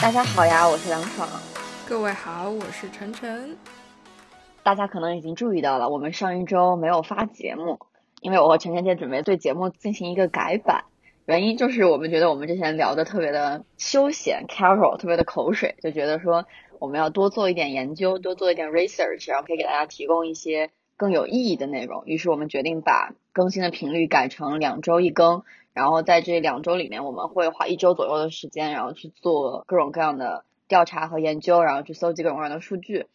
大家好呀，我是梁爽。各位好，我是晨晨。大家可能已经注意到了，我们上一周没有发节目，因为我和晨晨姐准备对节目进行一个改版。原因就是我们觉得我们之前聊的特别的休闲，casual，特别的口水，就觉得说我们要多做一点研究，多做一点 research，然后可以给大家提供一些更有意义的内容。于是我们决定把更新的频率改成两周一更，然后在这两周里面，我们会花一周左右的时间，然后去做各种各样的调查和研究，然后去搜集各种各样的数据。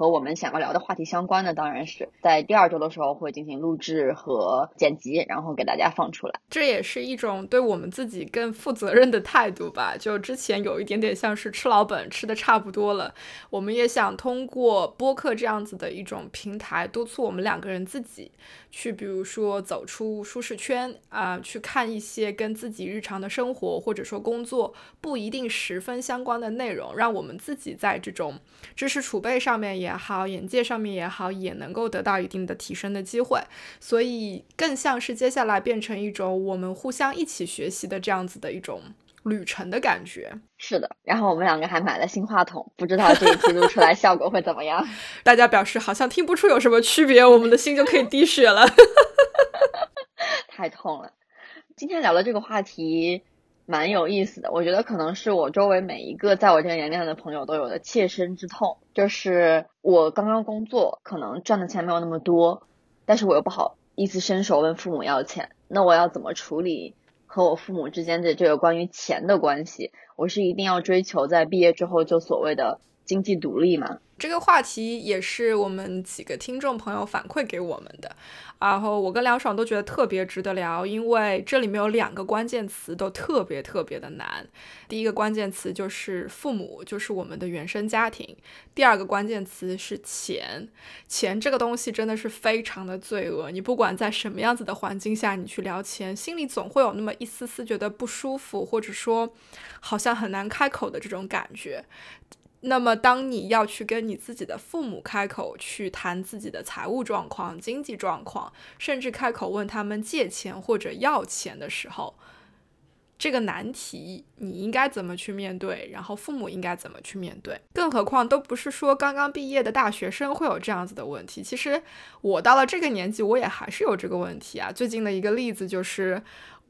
和我们想要聊的话题相关的，当然是在第二周的时候会进行录制和剪辑，然后给大家放出来。这也是一种对我们自己更负责任的态度吧。就之前有一点点像是吃老本，吃的差不多了，我们也想通过播客这样子的一种平台，督促我们两个人自己去，比如说走出舒适圈啊，去看一些跟自己日常的生活或者说工作不一定十分相关的内容，让我们自己在这种知识储备上面也。也好，眼界上面也好，也能够得到一定的提升的机会，所以更像是接下来变成一种我们互相一起学习的这样子的一种旅程的感觉。是的，然后我们两个还买了新话筒，不知道这一期录出来效果会怎么样。大家表示好像听不出有什么区别，我们的心就可以滴血了，太痛了。今天聊的这个话题。蛮有意思的，我觉得可能是我周围每一个在我这个年龄的朋友都有的切身之痛，就是我刚刚工作，可能赚的钱没有那么多，但是我又不好意思伸手问父母要钱，那我要怎么处理和我父母之间的这个关于钱的关系？我是一定要追求在毕业之后就所谓的经济独立吗？这个话题也是我们几个听众朋友反馈给我们的，然后我跟梁爽都觉得特别值得聊，因为这里面有两个关键词都特别特别的难。第一个关键词就是父母，就是我们的原生家庭；第二个关键词是钱。钱这个东西真的是非常的罪恶，你不管在什么样子的环境下，你去聊钱，心里总会有那么一丝丝觉得不舒服，或者说好像很难开口的这种感觉。那么，当你要去跟你自己的父母开口去谈自己的财务状况、经济状况，甚至开口问他们借钱或者要钱的时候，这个难题你应该怎么去面对？然后父母应该怎么去面对？更何况都不是说刚刚毕业的大学生会有这样子的问题。其实我到了这个年纪，我也还是有这个问题啊。最近的一个例子就是。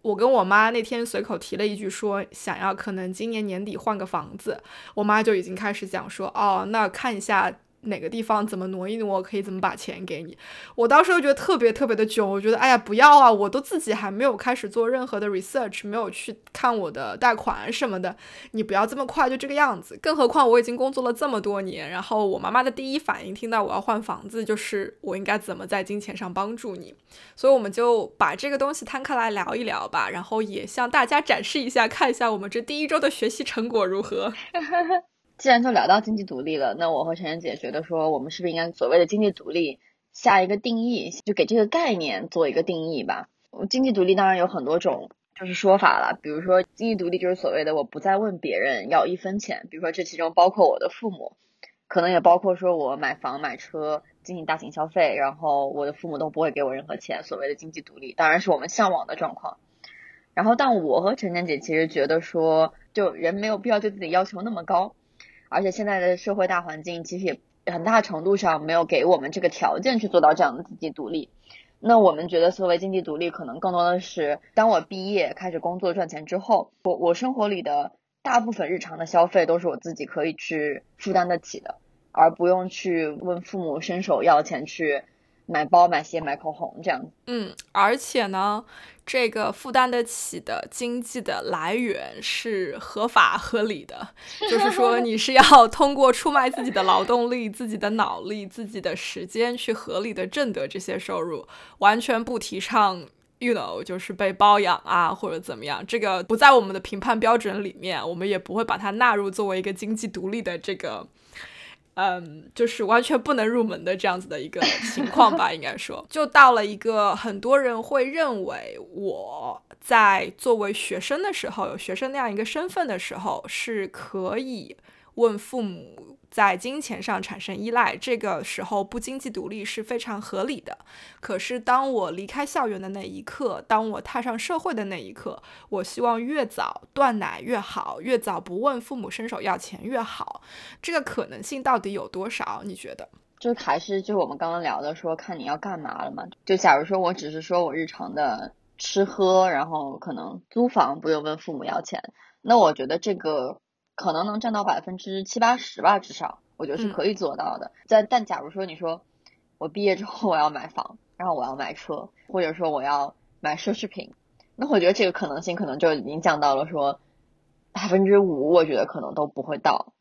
我跟我妈那天随口提了一句，说想要可能今年年底换个房子，我妈就已经开始讲说，哦，那看一下。哪个地方怎么挪一挪，可以怎么把钱给你？我当时就觉得特别特别的囧，我觉得哎呀不要啊！我都自己还没有开始做任何的 research，没有去看我的贷款什么的，你不要这么快就这个样子。更何况我已经工作了这么多年，然后我妈妈的第一反应听到我要换房子，就是我应该怎么在金钱上帮助你。所以我们就把这个东西摊开来聊一聊吧，然后也向大家展示一下，看一下我们这第一周的学习成果如何。既然就聊到经济独立了，那我和晨晨姐觉得说，我们是不是应该所谓的经济独立下一个定义，就给这个概念做一个定义吧？经济独立当然有很多种就是说法了，比如说经济独立就是所谓的我不再问别人要一分钱，比如说这其中包括我的父母，可能也包括说我买房买车进行大型消费，然后我的父母都不会给我任何钱，所谓的经济独立，当然是我们向往的状况。然后，但我和晨晨姐其实觉得说，就人没有必要对自己要求那么高。而且现在的社会大环境其实也很大程度上没有给我们这个条件去做到这样的经济独立。那我们觉得所谓经济独立，可能更多的是当我毕业开始工作赚钱之后，我我生活里的大部分日常的消费都是我自己可以去负担得起的，而不用去问父母伸手要钱去。买包、买鞋、买口红这样子。嗯，而且呢，这个负担得起的经济的来源是合法合理的，就是说你是要通过出卖自己的劳动力、自己的脑力、自己的时间去合理的挣得这些收入，完全不提倡 you know，就是被包养啊，或者怎么样，这个不在我们的评判标准里面，我们也不会把它纳入作为一个经济独立的这个，嗯，就是完全不能入门的这样子的一个情况吧，应该说，就到了一个很多人会认为我在作为学生的时候，有学生那样一个身份的时候，是可以问父母。在金钱上产生依赖，这个时候不经济独立是非常合理的。可是当我离开校园的那一刻，当我踏上社会的那一刻，我希望越早断奶越好，越早不问父母伸手要钱越好。这个可能性到底有多少？你觉得？就还是就我们刚刚聊的，说看你要干嘛了嘛？就假如说我只是说我日常的吃喝，然后可能租房不用问父母要钱，那我觉得这个。可能能占到百分之七八十吧，至少我觉得是可以做到的。但但假如说你说我毕业之后我要买房，然后我要买车，或者说我要买奢侈品，那我觉得这个可能性可能就已经降到了说百分之五，我觉得可能都不会到，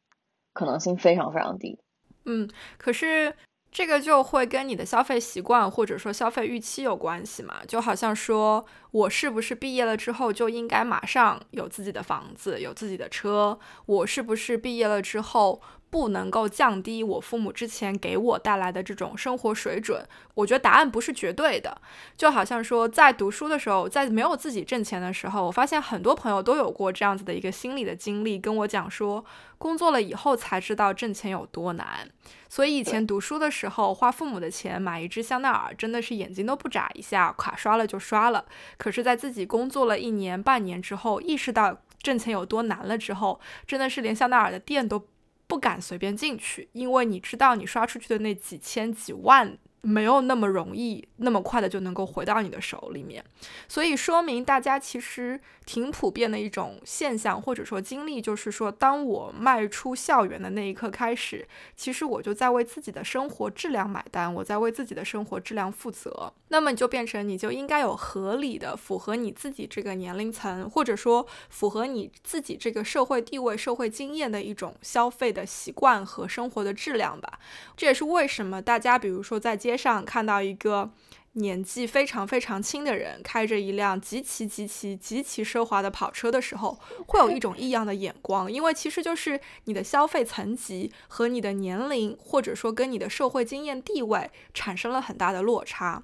可能性非常非常低。嗯，可是。这个就会跟你的消费习惯或者说消费预期有关系嘛？就好像说我是不是毕业了之后就应该马上有自己的房子、有自己的车？我是不是毕业了之后？不能够降低我父母之前给我带来的这种生活水准，我觉得答案不是绝对的。就好像说，在读书的时候，在没有自己挣钱的时候，我发现很多朋友都有过这样子的一个心理的经历，跟我讲说，工作了以后才知道挣钱有多难。所以以前读书的时候，花父母的钱买一支香奈儿，真的是眼睛都不眨一下，卡刷了就刷了。可是，在自己工作了一年半年之后，意识到挣钱有多难了之后，真的是连香奈儿的店都。不敢随便进去，因为你知道，你刷出去的那几千几万。没有那么容易，那么快的就能够回到你的手里面，所以说明大家其实挺普遍的一种现象，或者说经历，就是说，当我迈出校园的那一刻开始，其实我就在为自己的生活质量买单，我在为自己的生活质量负责。那么你就变成，你就应该有合理的、符合你自己这个年龄层，或者说符合你自己这个社会地位、社会经验的一种消费的习惯和生活的质量吧。这也是为什么大家，比如说在街上看到一个年纪非常非常轻的人开着一辆极其极其极其奢华的跑车的时候，会有一种异样的眼光，因为其实就是你的消费层级和你的年龄，或者说跟你的社会经验地位产生了很大的落差。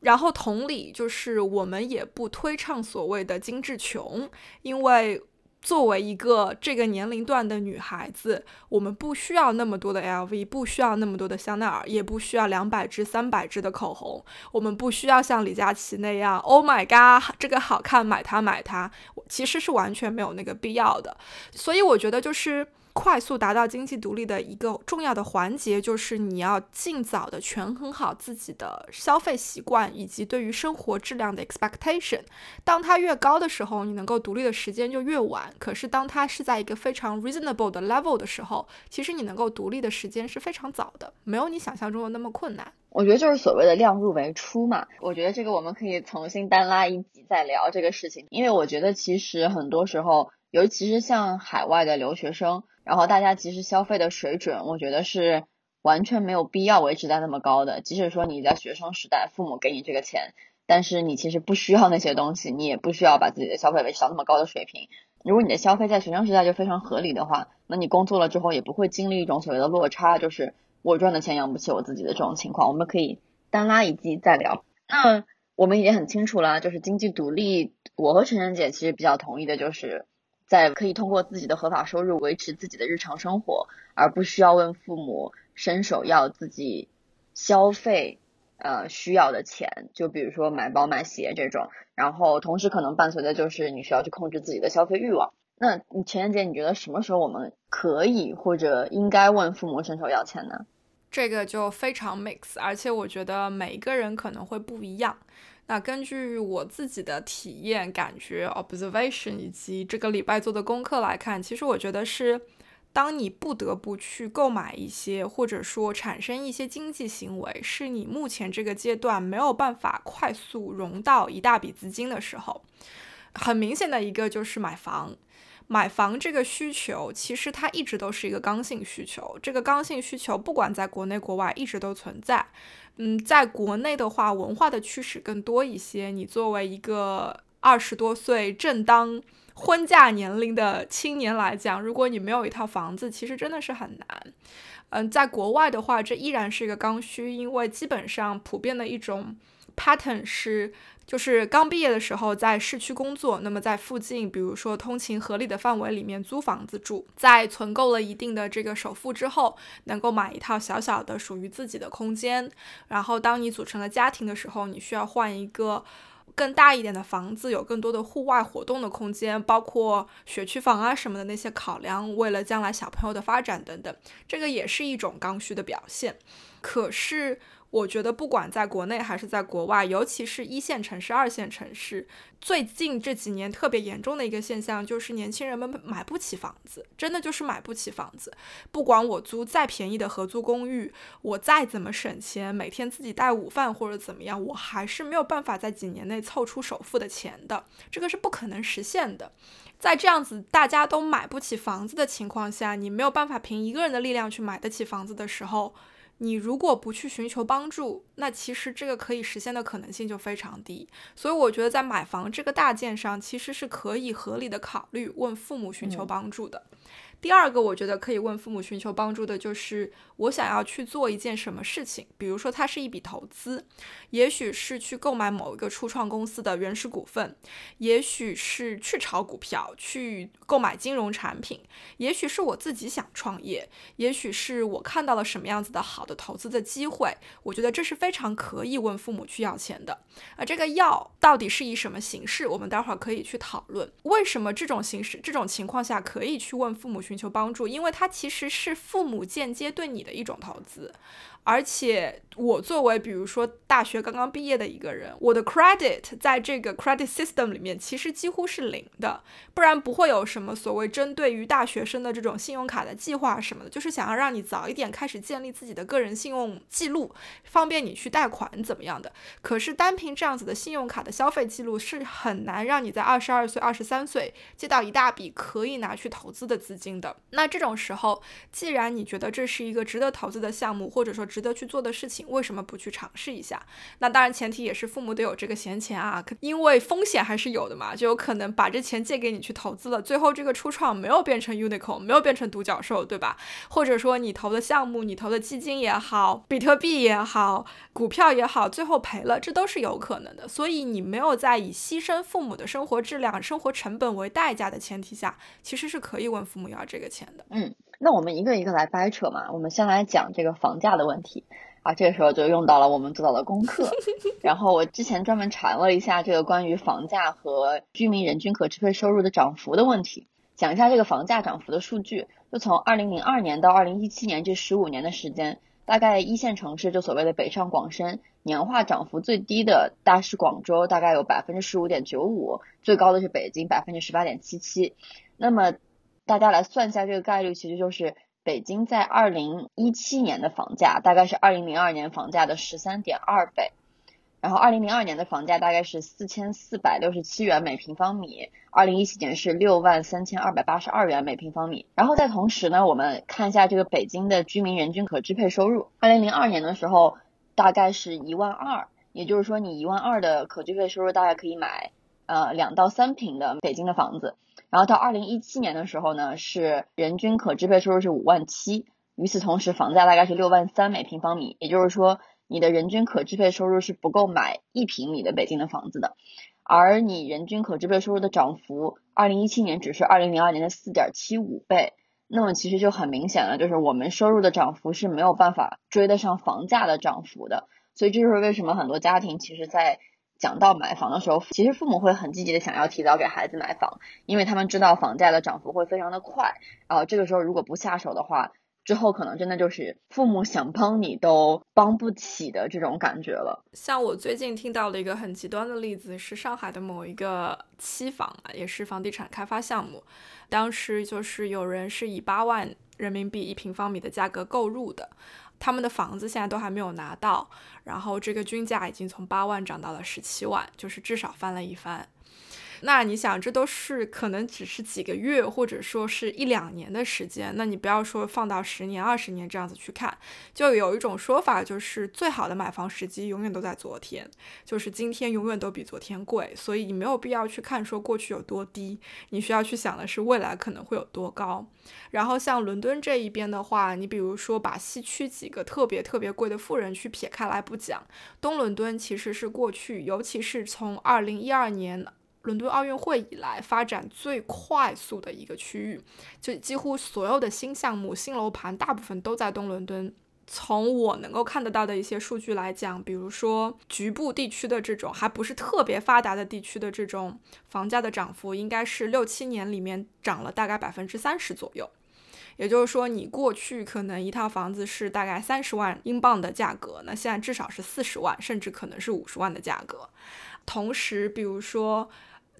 然后同理，就是我们也不推倡所谓的精致穷，因为。作为一个这个年龄段的女孩子，我们不需要那么多的 LV，不需要那么多的香奈儿，也不需要两百支、三百支的口红。我们不需要像李佳琦那样，Oh my god，这个好看，买它买它。其实是完全没有那个必要的。所以我觉得就是。快速达到经济独立的一个重要的环节，就是你要尽早的权衡好自己的消费习惯以及对于生活质量的 expectation。当它越高的时候，你能够独立的时间就越晚。可是当它是在一个非常 reasonable 的 level 的时候，其实你能够独立的时间是非常早的，没有你想象中的那么困难。我觉得就是所谓的量入为出嘛。我觉得这个我们可以重新单拉一集再聊这个事情，因为我觉得其实很多时候，尤其是像海外的留学生。然后大家其实消费的水准，我觉得是完全没有必要维持在那么高的。即使说你在学生时代，父母给你这个钱，但是你其实不需要那些东西，你也不需要把自己的消费维持到那么高的水平。如果你的消费在学生时代就非常合理的话，那你工作了之后也不会经历一种所谓的落差，就是我赚的钱养不起我自己的这种情况。我们可以单拉一季再聊。那我们已经很清楚了，就是经济独立，我和晨晨姐其实比较同意的就是。在可以通过自己的合法收入维持自己的日常生活，而不需要问父母伸手要自己消费呃需要的钱，就比如说买包买鞋这种。然后同时可能伴随的就是你需要去控制自己的消费欲望。那你陈妍姐，你觉得什么时候我们可以或者应该问父母伸手要钱呢？这个就非常 mix，而且我觉得每一个人可能会不一样。那根据我自己的体验、感觉、observation 以及这个礼拜做的功课来看，其实我觉得是，当你不得不去购买一些，或者说产生一些经济行为，是你目前这个阶段没有办法快速融到一大笔资金的时候。很明显的一个就是买房。买房这个需求，其实它一直都是一个刚性需求。这个刚性需求，不管在国内国外，一直都存在。嗯，在国内的话，文化的驱使更多一些。你作为一个二十多岁正当婚嫁年龄的青年来讲，如果你没有一套房子，其实真的是很难。嗯，在国外的话，这依然是一个刚需，因为基本上普遍的一种 pattern 是。就是刚毕业的时候在市区工作，那么在附近，比如说通勤合理的范围里面租房子住，在存够了一定的这个首付之后，能够买一套小小的属于自己的空间。然后当你组成了家庭的时候，你需要换一个更大一点的房子，有更多的户外活动的空间，包括学区房啊什么的那些考量，为了将来小朋友的发展等等，这个也是一种刚需的表现。可是。我觉得不管在国内还是在国外，尤其是一线城市、二线城市，最近这几年特别严重的一个现象就是年轻人们买不起房子，真的就是买不起房子。不管我租再便宜的合租公寓，我再怎么省钱，每天自己带午饭或者怎么样，我还是没有办法在几年内凑出首付的钱的，这个是不可能实现的。在这样子大家都买不起房子的情况下，你没有办法凭一个人的力量去买得起房子的时候。你如果不去寻求帮助，那其实这个可以实现的可能性就非常低。所以我觉得在买房这个大件上，其实是可以合理的考虑问父母寻求帮助的。第二个，我觉得可以问父母寻求帮助的，就是我想要去做一件什么事情，比如说它是一笔投资，也许是去购买某一个初创公司的原始股份，也许是去炒股票，去购买金融产品，也许是我自己想创业，也许是我看到了什么样子的好的投资的机会，我觉得这是非常可以问父母去要钱的。而这个要到底是以什么形式，我们待会儿可以去讨论，为什么这种形式、这种情况下可以去问父母寻求帮助，因为它其实是父母间接对你的一种投资。而且我作为比如说大学刚刚毕业的一个人，我的 credit 在这个 credit system 里面其实几乎是零的，不然不会有什么所谓针对于大学生的这种信用卡的计划什么的，就是想要让你早一点开始建立自己的个人信用记录，方便你去贷款怎么样的。可是单凭这样子的信用卡的消费记录是很难让你在二十二岁、二十三岁借到一大笔可以拿去投资的资金的。那这种时候，既然你觉得这是一个值得投资的项目，或者说值得去做的事情，为什么不去尝试一下？那当然，前提也是父母得有这个闲钱啊，因为风险还是有的嘛，就有可能把这钱借给你去投资了，最后这个初创没有变成 unicorn，没有变成独角兽，对吧？或者说你投的项目，你投的基金也好，比特币也好，股票也好，最后赔了，这都是有可能的。所以你没有在以牺牲父母的生活质量、生活成本为代价的前提下，其实是可以问父母要这个钱的。嗯。那我们一个一个来掰扯嘛。我们先来讲这个房价的问题啊，这个时候就用到了我们做到的功课。然后我之前专门查了一下这个关于房价和居民人均可支配收入的涨幅的问题，讲一下这个房价涨幅的数据。就从二零零二年到二零一七年这十五年的时间，大概一线城市就所谓的北上广深，年化涨幅最低的大是广州，大概有百分之十五点九五，最高的是北京百分之十八点七七。那么大家来算一下这个概率，其实就是北京在二零一七年的房价大概是二零零二年房价的十三点二倍，然后二零零二年的房价大概是四千四百六十七元每平方米，二零一七年是六万三千二百八十二元每平方米。然后在同时呢，我们看一下这个北京的居民人均可支配收入，二零零二年的时候大概是一万二，也就是说你一万二的可支配收入大概可以买呃两到三平的北京的房子。然后到二零一七年的时候呢，是人均可支配收入是五万七，与此同时房价大概是六万三每平方米，也就是说你的人均可支配收入是不够买一平米的北京的房子的，而你人均可支配收入的涨幅，二零一七年只是二零零二年的四点七五倍，那么其实就很明显了，就是我们收入的涨幅是没有办法追得上房价的涨幅的，所以这就是为什么很多家庭其实在。讲到买房的时候，其实父母会很积极的想要提早给孩子买房，因为他们知道房价的涨幅会非常的快，然后这个时候如果不下手的话，之后可能真的就是父母想帮你都帮不起的这种感觉了。像我最近听到的一个很极端的例子是上海的某一个期房啊，也是房地产开发项目，当时就是有人是以八万人民币一平方米的价格购入的。他们的房子现在都还没有拿到，然后这个均价已经从八万涨到了十七万，就是至少翻了一番。那你想，这都是可能只是几个月，或者说是一两年的时间。那你不要说放到十年、二十年这样子去看，就有一种说法，就是最好的买房时机永远都在昨天，就是今天永远都比昨天贵。所以你没有必要去看说过去有多低，你需要去想的是未来可能会有多高。然后像伦敦这一边的话，你比如说把西区几个特别特别贵的富人区撇开来不讲，东伦敦其实是过去，尤其是从二零一二年伦敦奥运会以来发展最快速的一个区域，就几乎所有的新项目、新楼盘大部分都在东伦敦。从我能够看得到的一些数据来讲，比如说局部地区的这种还不是特别发达的地区的这种房价的涨幅，应该是六七年里面涨了大概百分之三十左右。也就是说，你过去可能一套房子是大概三十万英镑的价格，那现在至少是四十万，甚至可能是五十万的价格。同时，比如说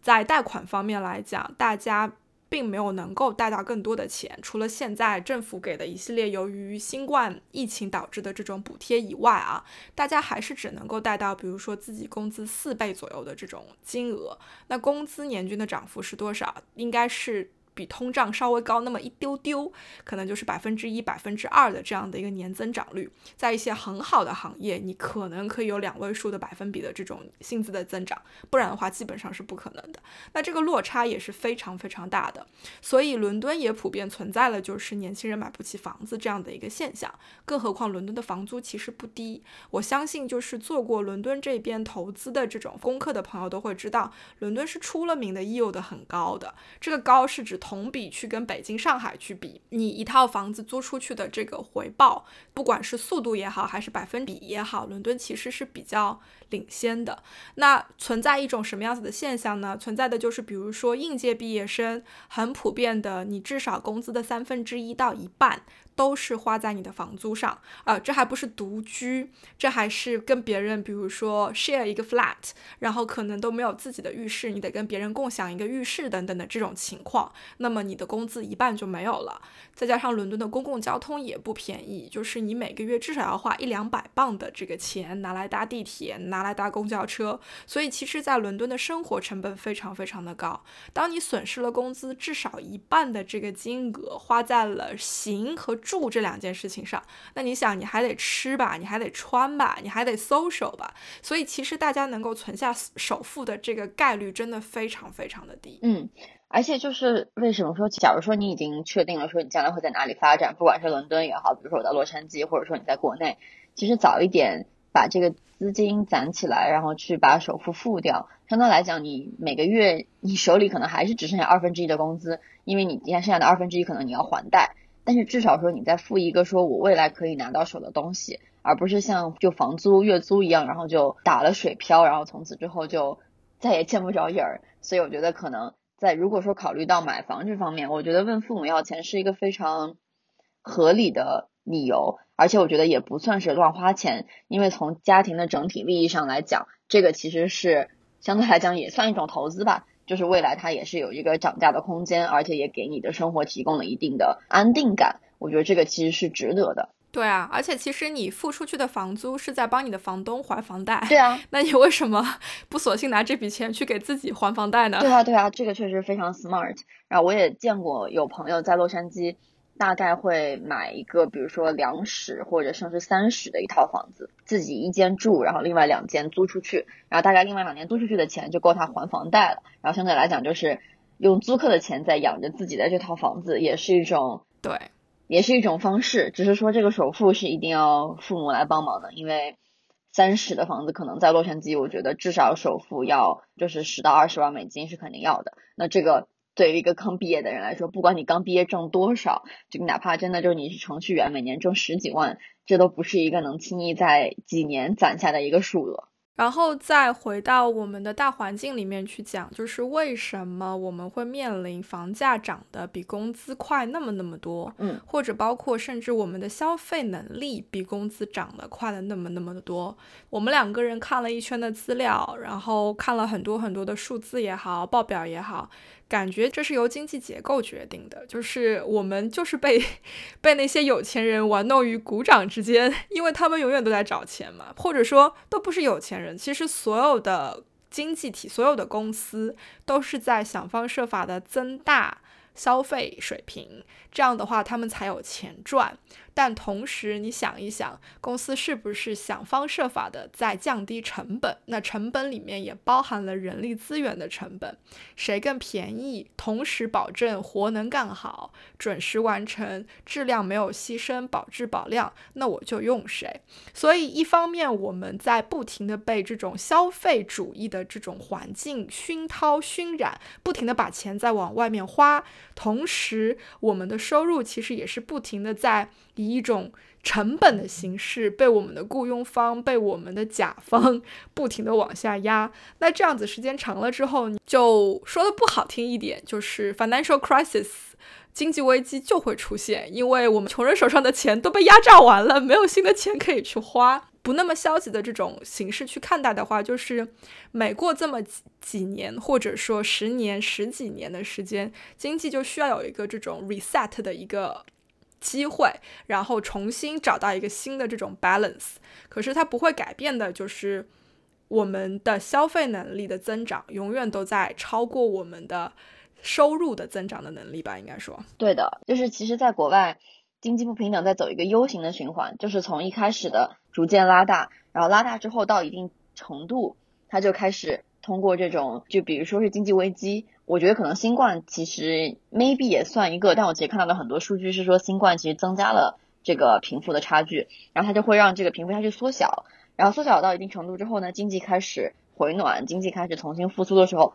在贷款方面来讲，大家并没有能够贷到更多的钱，除了现在政府给的一系列由于新冠疫情导致的这种补贴以外啊，大家还是只能够贷到，比如说自己工资四倍左右的这种金额。那工资年均的涨幅是多少？应该是。比通胀稍微高那么一丢丢，可能就是百分之一、百分之二的这样的一个年增长率，在一些很好的行业，你可能可以有两位数的百分比的这种薪资的增长，不然的话基本上是不可能的。那这个落差也是非常非常大的，所以伦敦也普遍存在了就是年轻人买不起房子这样的一个现象，更何况伦敦的房租其实不低。我相信就是做过伦敦这边投资的这种功课的朋友都会知道，伦敦是出了名的 yield 很高的，这个高是指。同比去跟北京、上海去比，你一套房子租出去的这个回报，不管是速度也好，还是百分比也好，伦敦其实是比较领先的。那存在一种什么样子的现象呢？存在的就是，比如说应届毕业生，很普遍的，你至少工资的三分之一到一半。都是花在你的房租上，呃，这还不是独居，这还是跟别人，比如说 share 一个 flat，然后可能都没有自己的浴室，你得跟别人共享一个浴室等等的这种情况，那么你的工资一半就没有了。再加上伦敦的公共交通也不便宜，就是你每个月至少要花一两百磅的这个钱拿来搭地铁，拿来搭公交车，所以其实，在伦敦的生活成本非常非常的高。当你损失了工资至少一半的这个金额，花在了行和住这两件事情上，那你想，你还得吃吧，你还得穿吧，你还得 social 吧，所以其实大家能够存下首付的这个概率真的非常非常的低。嗯，而且就是为什么说，假如说你已经确定了说你将来会在哪里发展，不管是伦敦也好，比如说我在洛杉矶，或者说你在国内，其实早一点把这个资金攒起来，然后去把首付付掉，相对来讲，你每个月你手里可能还是只剩下二分之一的工资，因为你今天剩下的二分之一可能你要还贷。但是至少说你在付一个说我未来可以拿到手的东西，而不是像就房租月租一样，然后就打了水漂，然后从此之后就再也见不着影儿。所以我觉得可能在如果说考虑到买房这方面，我觉得问父母要钱是一个非常合理的理由，而且我觉得也不算是乱花钱，因为从家庭的整体利益上来讲，这个其实是相对来讲也算一种投资吧。就是未来它也是有一个涨价的空间，而且也给你的生活提供了一定的安定感。我觉得这个其实是值得的。对啊，而且其实你付出去的房租是在帮你的房东还房贷。对啊，那你为什么不索性拿这笔钱去给自己还房贷呢？对啊，对啊，这个确实非常 smart。然后我也见过有朋友在洛杉矶。大概会买一个，比如说两室或者甚至三室的一套房子，自己一间住，然后另外两间租出去，然后大概另外两间租出去的钱就够他还房贷了。然后相对来讲，就是用租客的钱在养着自己的这套房子，也是一种对，也是一种方式。只是说这个首付是一定要父母来帮忙的，因为三室的房子可能在洛杉矶，我觉得至少首付要就是十到二十万美金是肯定要的。那这个。对于一个刚毕业的人来说，不管你刚毕业挣多少，这个哪怕真的就是你是程序员，每年挣十几万，这都不是一个能轻易在几年攒下的一个数额。然后再回到我们的大环境里面去讲，就是为什么我们会面临房价涨得比工资快那么那么多，嗯，或者包括甚至我们的消费能力比工资涨得快了那么那么的多。我们两个人看了一圈的资料，然后看了很多很多的数字也好，报表也好。感觉这是由经济结构决定的，就是我们就是被 被那些有钱人玩弄于股掌之间，因为他们永远都在找钱嘛，或者说都不是有钱人，其实所有的经济体所有的公司都是在想方设法的增大消费水平，这样的话他们才有钱赚。但同时，你想一想，公司是不是想方设法的在降低成本？那成本里面也包含了人力资源的成本，谁更便宜，同时保证活能干好，准时完成，质量没有牺牲，保质保量，那我就用谁。所以，一方面我们在不停的被这种消费主义的这种环境熏陶熏染，不停的把钱在往外面花，同时我们的收入其实也是不停的在。以一种成本的形式被我们的雇佣方、被我们的甲方 不停的往下压，那这样子时间长了之后，就说的不好听一点，就是 financial crisis，经济危机就会出现，因为我们穷人手上的钱都被压榨完了，没有新的钱可以去花。不那么消极的这种形式去看待的话，就是每过这么几几年，或者说十年、十几年的时间，经济就需要有一个这种 reset 的一个。机会，然后重新找到一个新的这种 balance，可是它不会改变的，就是我们的消费能力的增长永远都在超过我们的收入的增长的能力吧？应该说，对的，就是其实，在国外经济不平等在走一个 U 型的循环，就是从一开始的逐渐拉大，然后拉大之后到一定程度，它就开始通过这种，就比如说是经济危机。我觉得可能新冠其实 maybe 也算一个，但我其实看到的很多数据是说新冠其实增加了这个贫富的差距，然后它就会让这个贫富差距缩小，然后缩小到一定程度之后呢，经济开始回暖，经济开始重新复苏的时候，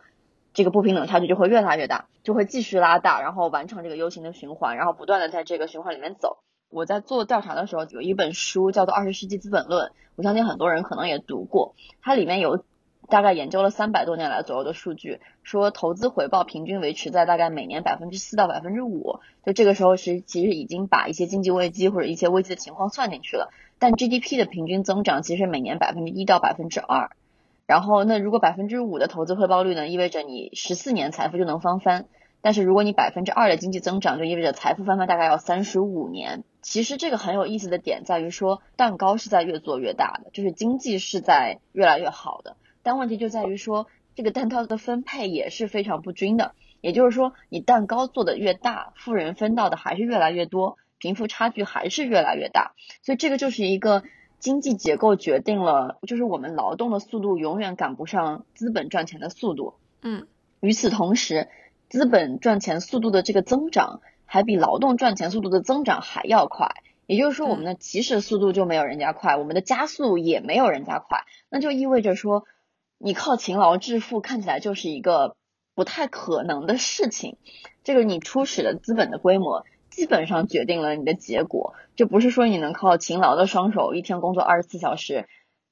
这个不平等差距就会越拉越大，就会继续拉大，然后完成这个 U 型的循环，然后不断的在这个循环里面走。我在做调查的时候有一本书叫做《二十世纪资本论》，我相信很多人可能也读过，它里面有。大概研究了三百多年来左右的数据，说投资回报平均维持在大概每年百分之四到百分之五，就这个时候是其实已经把一些经济危机或者一些危机的情况算进去了。但 GDP 的平均增长其实每年百分之一到百分之二，然后那如果百分之五的投资回报率呢，意味着你十四年财富就能翻番，但是如果你百分之二的经济增长，就意味着财富翻番大概要三十五年。其实这个很有意思的点在于说，蛋糕是在越做越大的，就是经济是在越来越好的。但问题就在于说，这个蛋糕的分配也是非常不均的。也就是说，你蛋糕做的越大，富人分到的还是越来越多，贫富差距还是越来越大。所以这个就是一个经济结构决定了，就是我们劳动的速度永远赶不上资本赚钱的速度。嗯，与此同时，资本赚钱速度的这个增长还比劳动赚钱速度的增长还要快。也就是说，我们的起始速度就没有人家快，我们的加速也没有人家快。那就意味着说。你靠勤劳致富看起来就是一个不太可能的事情，这个你初始的资本的规模基本上决定了你的结果，就不是说你能靠勤劳的双手一天工作二十四小时，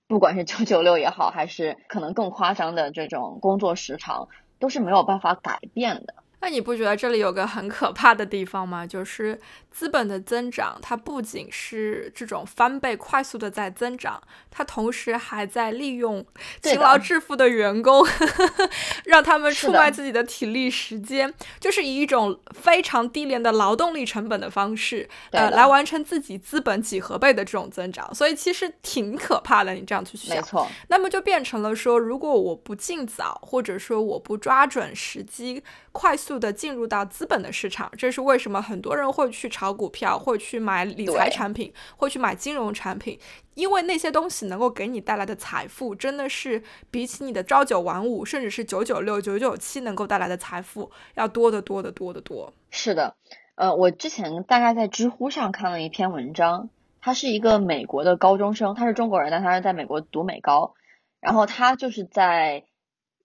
不管是九九六也好，还是可能更夸张的这种工作时长，都是没有办法改变的。那你不觉得这里有个很可怕的地方吗？就是资本的增长，它不仅是这种翻倍快速的在增长，它同时还在利用勤劳致富的员工，让他们出卖自己的体力时间，就是以一种非常低廉的劳动力成本的方式，呃，来完成自己资本几何倍的这种增长。所以其实挺可怕的。你这样去想，没错。那么就变成了说，如果我不尽早，或者说我不抓准时机，快速。速的进入到资本的市场，这是为什么很多人会去炒股票，会去买理财产品，会去买金融产品，因为那些东西能够给你带来的财富，真的是比起你的朝九晚五，甚至是九九六、九九七能够带来的财富要多得多得多得多。是的，呃，我之前大概在知乎上看了一篇文章，他是一个美国的高中生，他是中国人，但他是在美国读美高，然后他就是在。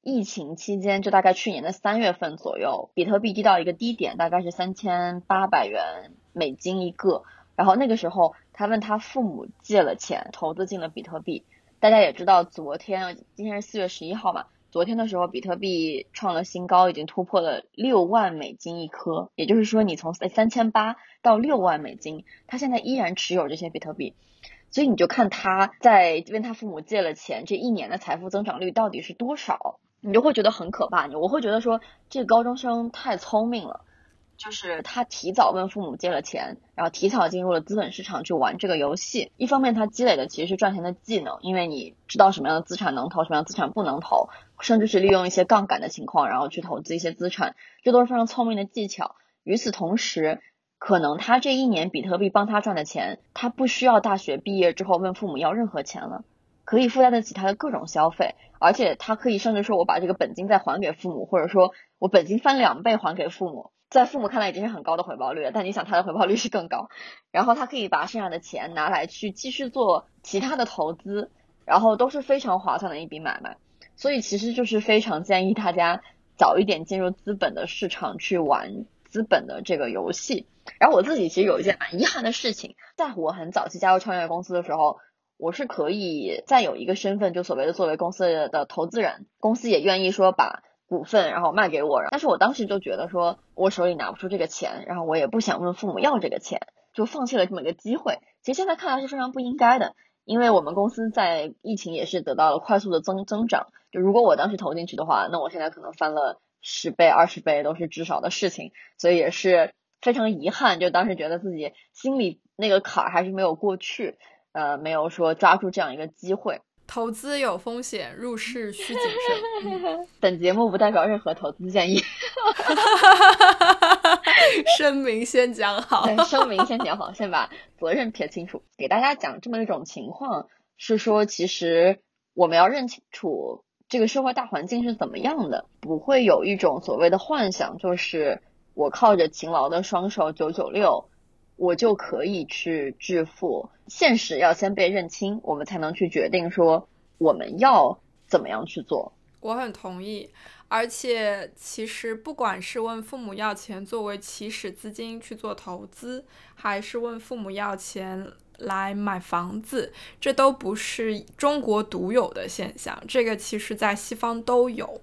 疫情期间，就大概去年的三月份左右，比特币低到一个低点，大概是三千八百元美金一个。然后那个时候，他问他父母借了钱，投资进了比特币。大家也知道，昨天今天是四月十一号嘛，昨天的时候，比特币创了新高，已经突破了六万美金一颗。也就是说，你从三千八到六万美金，他现在依然持有这些比特币。所以你就看他在问他父母借了钱，这一年的财富增长率到底是多少？你就会觉得很可怕，你我会觉得说这个高中生太聪明了，就是他提早问父母借了钱，然后提早进入了资本市场去玩这个游戏。一方面，他积累的其实是赚钱的技能，因为你知道什么样的资产能投，什么样的资产不能投，甚至是利用一些杠杆的情况，然后去投资一些资产，这都是非常聪明的技巧。与此同时，可能他这一年比特币帮他赚的钱，他不需要大学毕业之后问父母要任何钱了，可以负担得起他的各种消费，而且他可以甚至说我把这个本金再还给父母，或者说我本金翻两倍还给父母。在父母看来已经是很高的回报率了，但你想他的回报率是更高，然后他可以把剩下的钱拿来去继续做其他的投资，然后都是非常划算的一笔买卖，所以其实就是非常建议大家早一点进入资本的市场去玩资本的这个游戏。然后我自己其实有一件蛮遗憾的事情，在我很早期加入创业公司的时候，我是可以再有一个身份，就所谓的作为公司的投资人，公司也愿意说把。股份，然后卖给我，但是我当时就觉得说，我手里拿不出这个钱，然后我也不想问父母要这个钱，就放弃了这么一个机会。其实现在看来是非常不应该的，因为我们公司在疫情也是得到了快速的增增长。就如果我当时投进去的话，那我现在可能翻了十倍、二十倍都是至少的事情，所以也是非常遗憾。就当时觉得自己心里那个坎儿还是没有过去，呃，没有说抓住这样一个机会。投资有风险，入市需谨慎。本节目不代表任何投资建议。声明先讲好，声明先讲好，先把责任撇清楚。给大家讲这么一种情况，是说其实我们要认清楚这个社会大环境是怎么样的，不会有一种所谓的幻想，就是我靠着勤劳的双手九九六。我就可以去致富。现实要先被认清，我们才能去决定说我们要怎么样去做。我很同意，而且其实不管是问父母要钱作为起始资金去做投资，还是问父母要钱来买房子，这都不是中国独有的现象。这个其实在西方都有。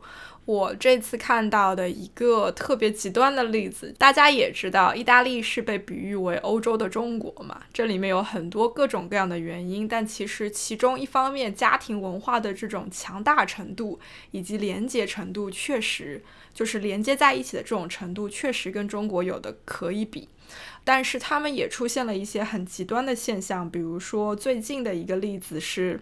我这次看到的一个特别极端的例子，大家也知道，意大利是被比喻为欧洲的中国嘛？这里面有很多各种各样的原因，但其实其中一方面，家庭文化的这种强大程度以及连接程度，确实就是连接在一起的这种程度，确实跟中国有的可以比。但是他们也出现了一些很极端的现象，比如说最近的一个例子是。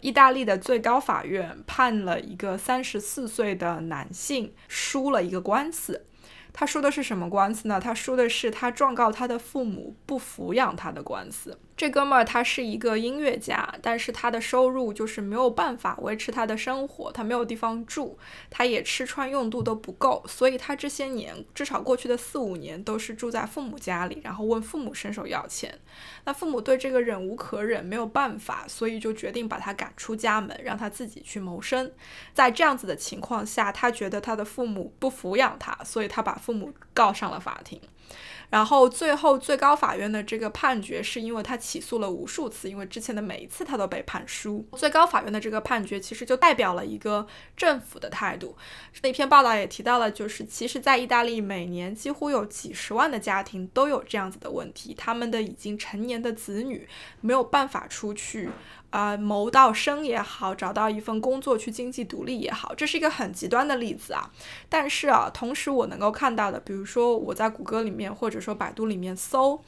意大利的最高法院判了一个三十四岁的男性输了一个官司。他输的是什么官司呢？他输的是他状告他的父母不抚养他的官司。这哥们儿他是一个音乐家，但是他的收入就是没有办法维持他的生活，他没有地方住，他也吃穿用度都不够，所以他这些年至少过去的四五年都是住在父母家里，然后问父母伸手要钱。那父母对这个忍无可忍，没有办法，所以就决定把他赶出家门，让他自己去谋生。在这样子的情况下，他觉得他的父母不抚养他，所以他把父母告上了法庭。然后最后最高法院的这个判决是因为他起诉了无数次，因为之前的每一次他都被判输。最高法院的这个判决其实就代表了一个政府的态度。那篇报道也提到了，就是其实，在意大利每年几乎有几十万的家庭都有这样子的问题，他们的已经成年的子女没有办法出去。啊，谋到生也好，找到一份工作去经济独立也好，这是一个很极端的例子啊。但是啊，同时我能够看到的，比如说我在谷歌里面或者说百度里面搜，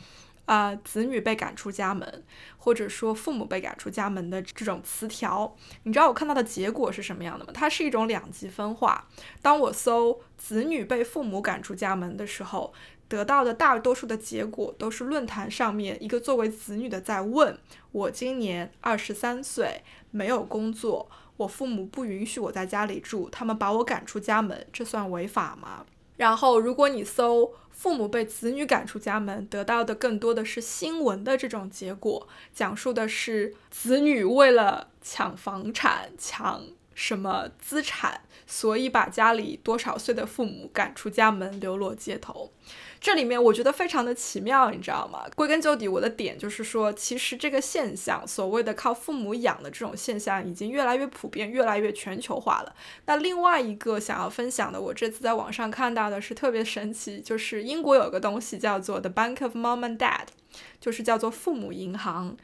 啊，子女被赶出家门，或者说父母被赶出家门的这种词条，你知道我看到的结果是什么样的吗？它是一种两极分化。当我搜子女被父母赶出家门的时候。得到的大多数的结果都是论坛上面一个作为子女的在问我今年二十三岁，没有工作，我父母不允许我在家里住，他们把我赶出家门，这算违法吗？然后如果你搜父母被子女赶出家门，得到的更多的是新闻的这种结果，讲述的是子女为了抢房产、抢什么资产，所以把家里多少岁的父母赶出家门，流落街头。这里面我觉得非常的奇妙，你知道吗？归根究底，我的点就是说，其实这个现象，所谓的靠父母养的这种现象，已经越来越普遍，越来越全球化了。那另外一个想要分享的，我这次在网上看到的是特别神奇，就是英国有个东西叫做 The Bank of Mom and Dad，就是叫做父母银行。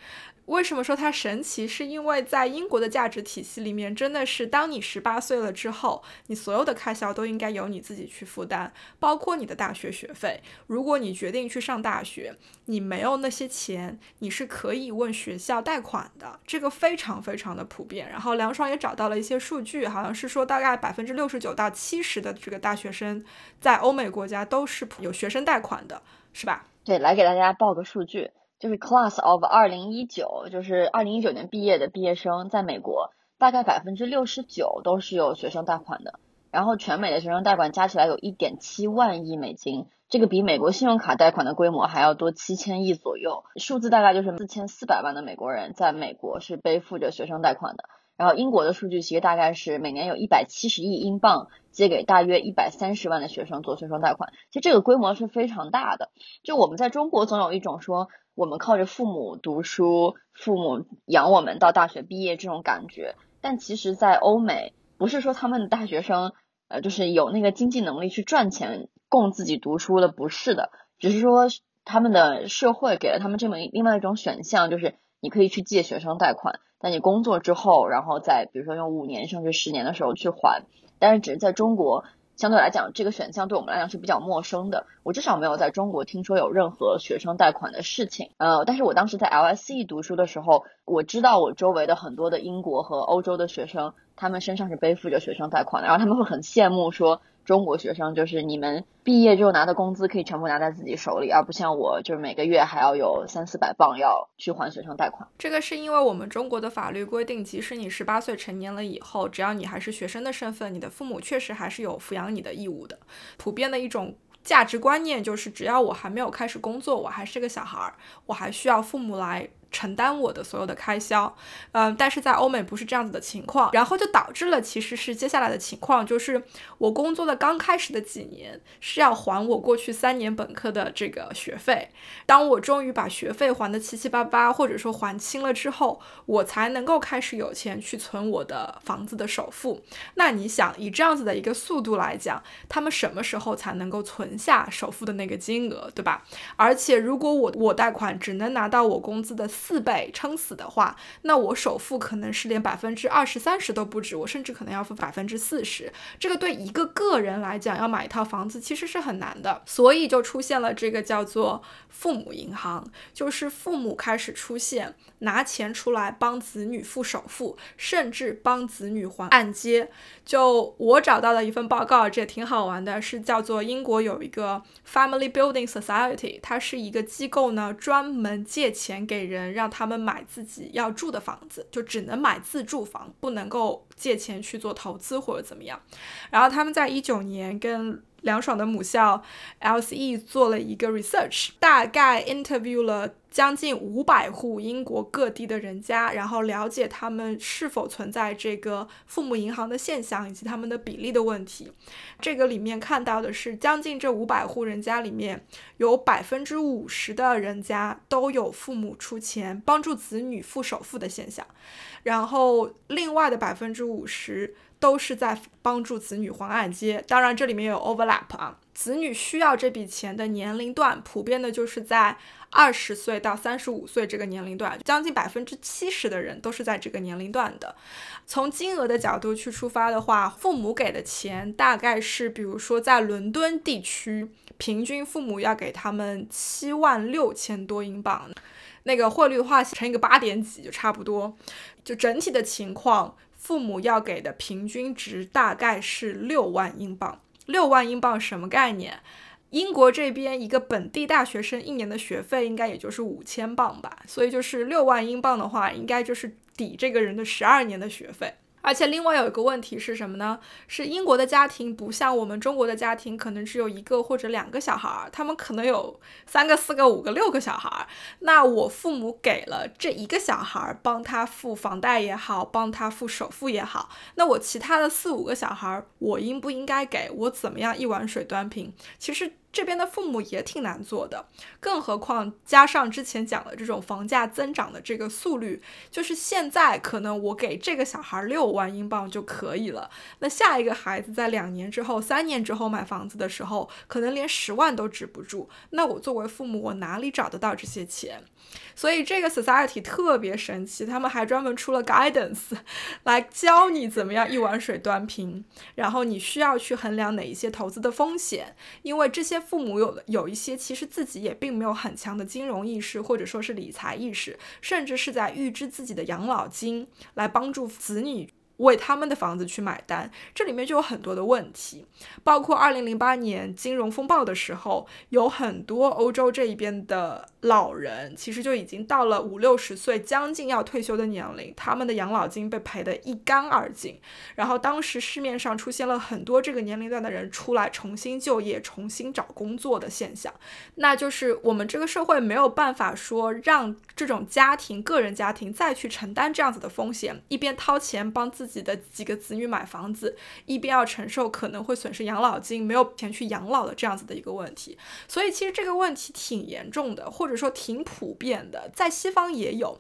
为什么说它神奇？是因为在英国的价值体系里面，真的是当你十八岁了之后，你所有的开销都应该由你自己去负担，包括你的大学学费。如果你决定去上大学，你没有那些钱，你是可以问学校贷款的，这个非常非常的普遍。然后梁爽也找到了一些数据，好像是说大概百分之六十九到七十的这个大学生在欧美国家都是有学生贷款的，是吧？对，来给大家报个数据。就是 Class of 二零一九，就是二零一九年毕业的毕业生，在美国大概百分之六十九都是有学生贷款的。然后全美的学生贷款加起来有一点七万亿美金，这个比美国信用卡贷款的规模还要多七千亿左右。数字大概就是四千四百万的美国人在美国是背负着学生贷款的。然后英国的数据其实大概是每年有一百七十亿英镑借给大约一百三十万的学生做学生贷款，其实这个规模是非常大的。就我们在中国总有一种说。我们靠着父母读书，父母养我们到大学毕业这种感觉，但其实，在欧美，不是说他们的大学生，呃，就是有那个经济能力去赚钱供自己读书的，不是的，只是说他们的社会给了他们这么另外一种选项，就是你可以去借学生贷款，在你工作之后，然后再比如说用五年甚至十年的时候去还，但是只是在中国。相对来讲，这个选项对我们来讲是比较陌生的。我至少没有在中国听说有任何学生贷款的事情。呃，但是我当时在 LSE 读书的时候，我知道我周围的很多的英国和欧洲的学生，他们身上是背负着学生贷款的，然后他们会很羡慕说。中国学生就是你们毕业之后拿的工资可以全部拿在自己手里，而不像我，就是每个月还要有三四百镑要去还学生贷款。这个是因为我们中国的法律规定，即使你十八岁成年了以后，只要你还是学生的身份，你的父母确实还是有抚养你的义务的。普遍的一种价值观念就是，只要我还没有开始工作，我还是个小孩儿，我还需要父母来。承担我的所有的开销，嗯，但是在欧美不是这样子的情况，然后就导致了其实是接下来的情况，就是我工作的刚开始的几年是要还我过去三年本科的这个学费，当我终于把学费还的七七八八，或者说还清了之后，我才能够开始有钱去存我的房子的首付。那你想以这样子的一个速度来讲，他们什么时候才能够存下首付的那个金额，对吧？而且如果我我贷款只能拿到我工资的。四倍撑死的话，那我首付可能是连百分之二十三十都不止，我甚至可能要付百分之四十。这个对一个个人来讲，要买一套房子其实是很难的，所以就出现了这个叫做父母银行，就是父母开始出现拿钱出来帮子女付首付，甚至帮子女还按揭。就我找到的一份报告，这也挺好玩的，是叫做英国有一个 Family Building Society，它是一个机构呢，专门借钱给人。让他们买自己要住的房子，就只能买自住房，不能够借钱去做投资或者怎么样。然后他们在一九年跟凉爽的母校 LSE 做了一个 research，大概 interview 了。将近五百户英国各地的人家，然后了解他们是否存在这个父母银行的现象以及他们的比例的问题。这个里面看到的是，将近这五百户人家里面有百分之五十的人家都有父母出钱帮助子女付首付的现象，然后另外的百分之五十都是在帮助子女还按揭。当然，这里面有 overlap 啊。子女需要这笔钱的年龄段，普遍的就是在二十岁到三十五岁这个年龄段，将近百分之七十的人都是在这个年龄段的。从金额的角度去出发的话，父母给的钱大概是，比如说在伦敦地区，平均父母要给他们七万六千多英镑，那个汇率的话乘一个八点几就差不多。就整体的情况，父母要给的平均值大概是六万英镑。六万英镑什么概念？英国这边一个本地大学生一年的学费应该也就是五千镑吧，所以就是六万英镑的话，应该就是抵这个人的十二年的学费。而且另外有一个问题是什么呢？是英国的家庭不像我们中国的家庭，可能只有一个或者两个小孩儿，他们可能有三个、四个、五个、六个小孩儿。那我父母给了这一个小孩儿，帮他付房贷也好，帮他付首付也好，那我其他的四五个小孩儿，我应不应该给我怎么样一碗水端平？其实。这边的父母也挺难做的，更何况加上之前讲的这种房价增长的这个速率，就是现在可能我给这个小孩六万英镑就可以了，那下一个孩子在两年之后、三年之后买房子的时候，可能连十万都止不住。那我作为父母，我哪里找得到这些钱？所以这个 society 特别神奇，他们还专门出了 guidance 来教你怎么样一碗水端平，然后你需要去衡量哪一些投资的风险，因为这些父母有有一些其实自己也并没有很强的金融意识或者说是理财意识，甚至是在预支自己的养老金来帮助子女。为他们的房子去买单，这里面就有很多的问题，包括二零零八年金融风暴的时候，有很多欧洲这一边的老人，其实就已经到了五六十岁，将近要退休的年龄，他们的养老金被赔得一干二净。然后当时市面上出现了很多这个年龄段的人出来重新就业、重新找工作的现象，那就是我们这个社会没有办法说让这种家庭、个人家庭再去承担这样子的风险，一边掏钱帮自。自己的几个子女买房子，一边要承受可能会损失养老金、没有钱去养老的这样子的一个问题，所以其实这个问题挺严重的，或者说挺普遍的，在西方也有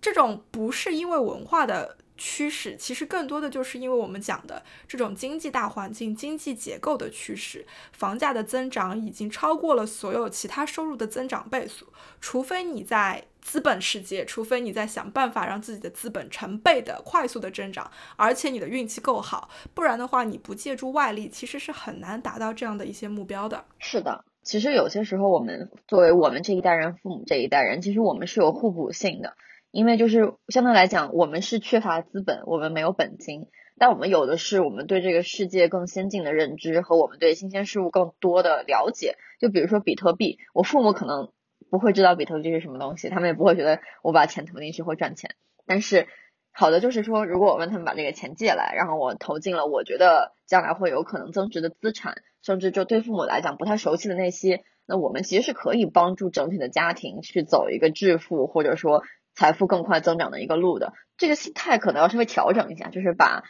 这种不是因为文化的趋势，其实更多的就是因为我们讲的这种经济大环境、经济结构的趋势，房价的增长已经超过了所有其他收入的增长倍数，除非你在。资本世界，除非你在想办法让自己的资本成倍的快速的增长，而且你的运气够好，不然的话，你不借助外力，其实是很难达到这样的一些目标的。是的，其实有些时候，我们作为我们这一代人，父母这一代人，其实我们是有互补性的，因为就是相对来讲，我们是缺乏资本，我们没有本金，但我们有的是我们对这个世界更先进的认知和我们对新鲜事物更多的了解。就比如说比特币，我父母可能。不会知道比特币是什么东西，他们也不会觉得我把钱投进去会赚钱。但是好的就是说，如果我问他们把这个钱借来，然后我投进了我觉得将来会有可能增值的资产，甚至就对父母来讲不太熟悉的那些，那我们其实是可以帮助整体的家庭去走一个致富或者说财富更快增长的一个路的。这个心态可能要稍微调整一下，就是把。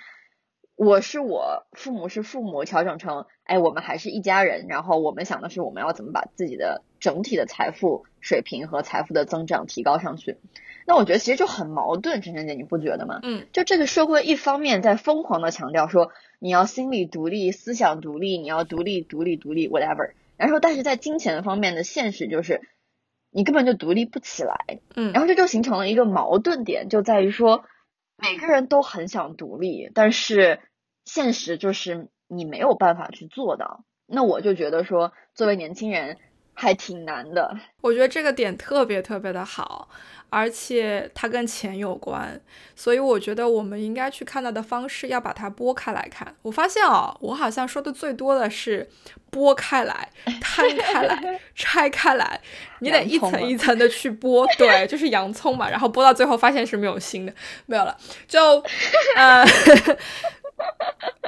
我是我，父母是父母，调整成，哎，我们还是一家人。然后我们想的是，我们要怎么把自己的整体的财富水平和财富的增长提高上去。那我觉得其实就很矛盾，陈晨姐，你不觉得吗？嗯，就这个社会一方面在疯狂的强调说你要心理独立、思想独立，你要独立、独立、独立，whatever。然后但是在金钱方面的现实就是，你根本就独立不起来。嗯，然后这就形成了一个矛盾点，就在于说每个人都很想独立，但是。现实就是你没有办法去做到，那我就觉得说，作为年轻人还挺难的。我觉得这个点特别特别的好，而且它跟钱有关，所以我觉得我们应该去看到的方式要把它拨开来看。我发现哦，我好像说的最多的是拨开来、摊开来、拆开来，你得一层一层的去剥，对，就是洋葱嘛，然后剥到最后发现是没有心的，没有了，就呃。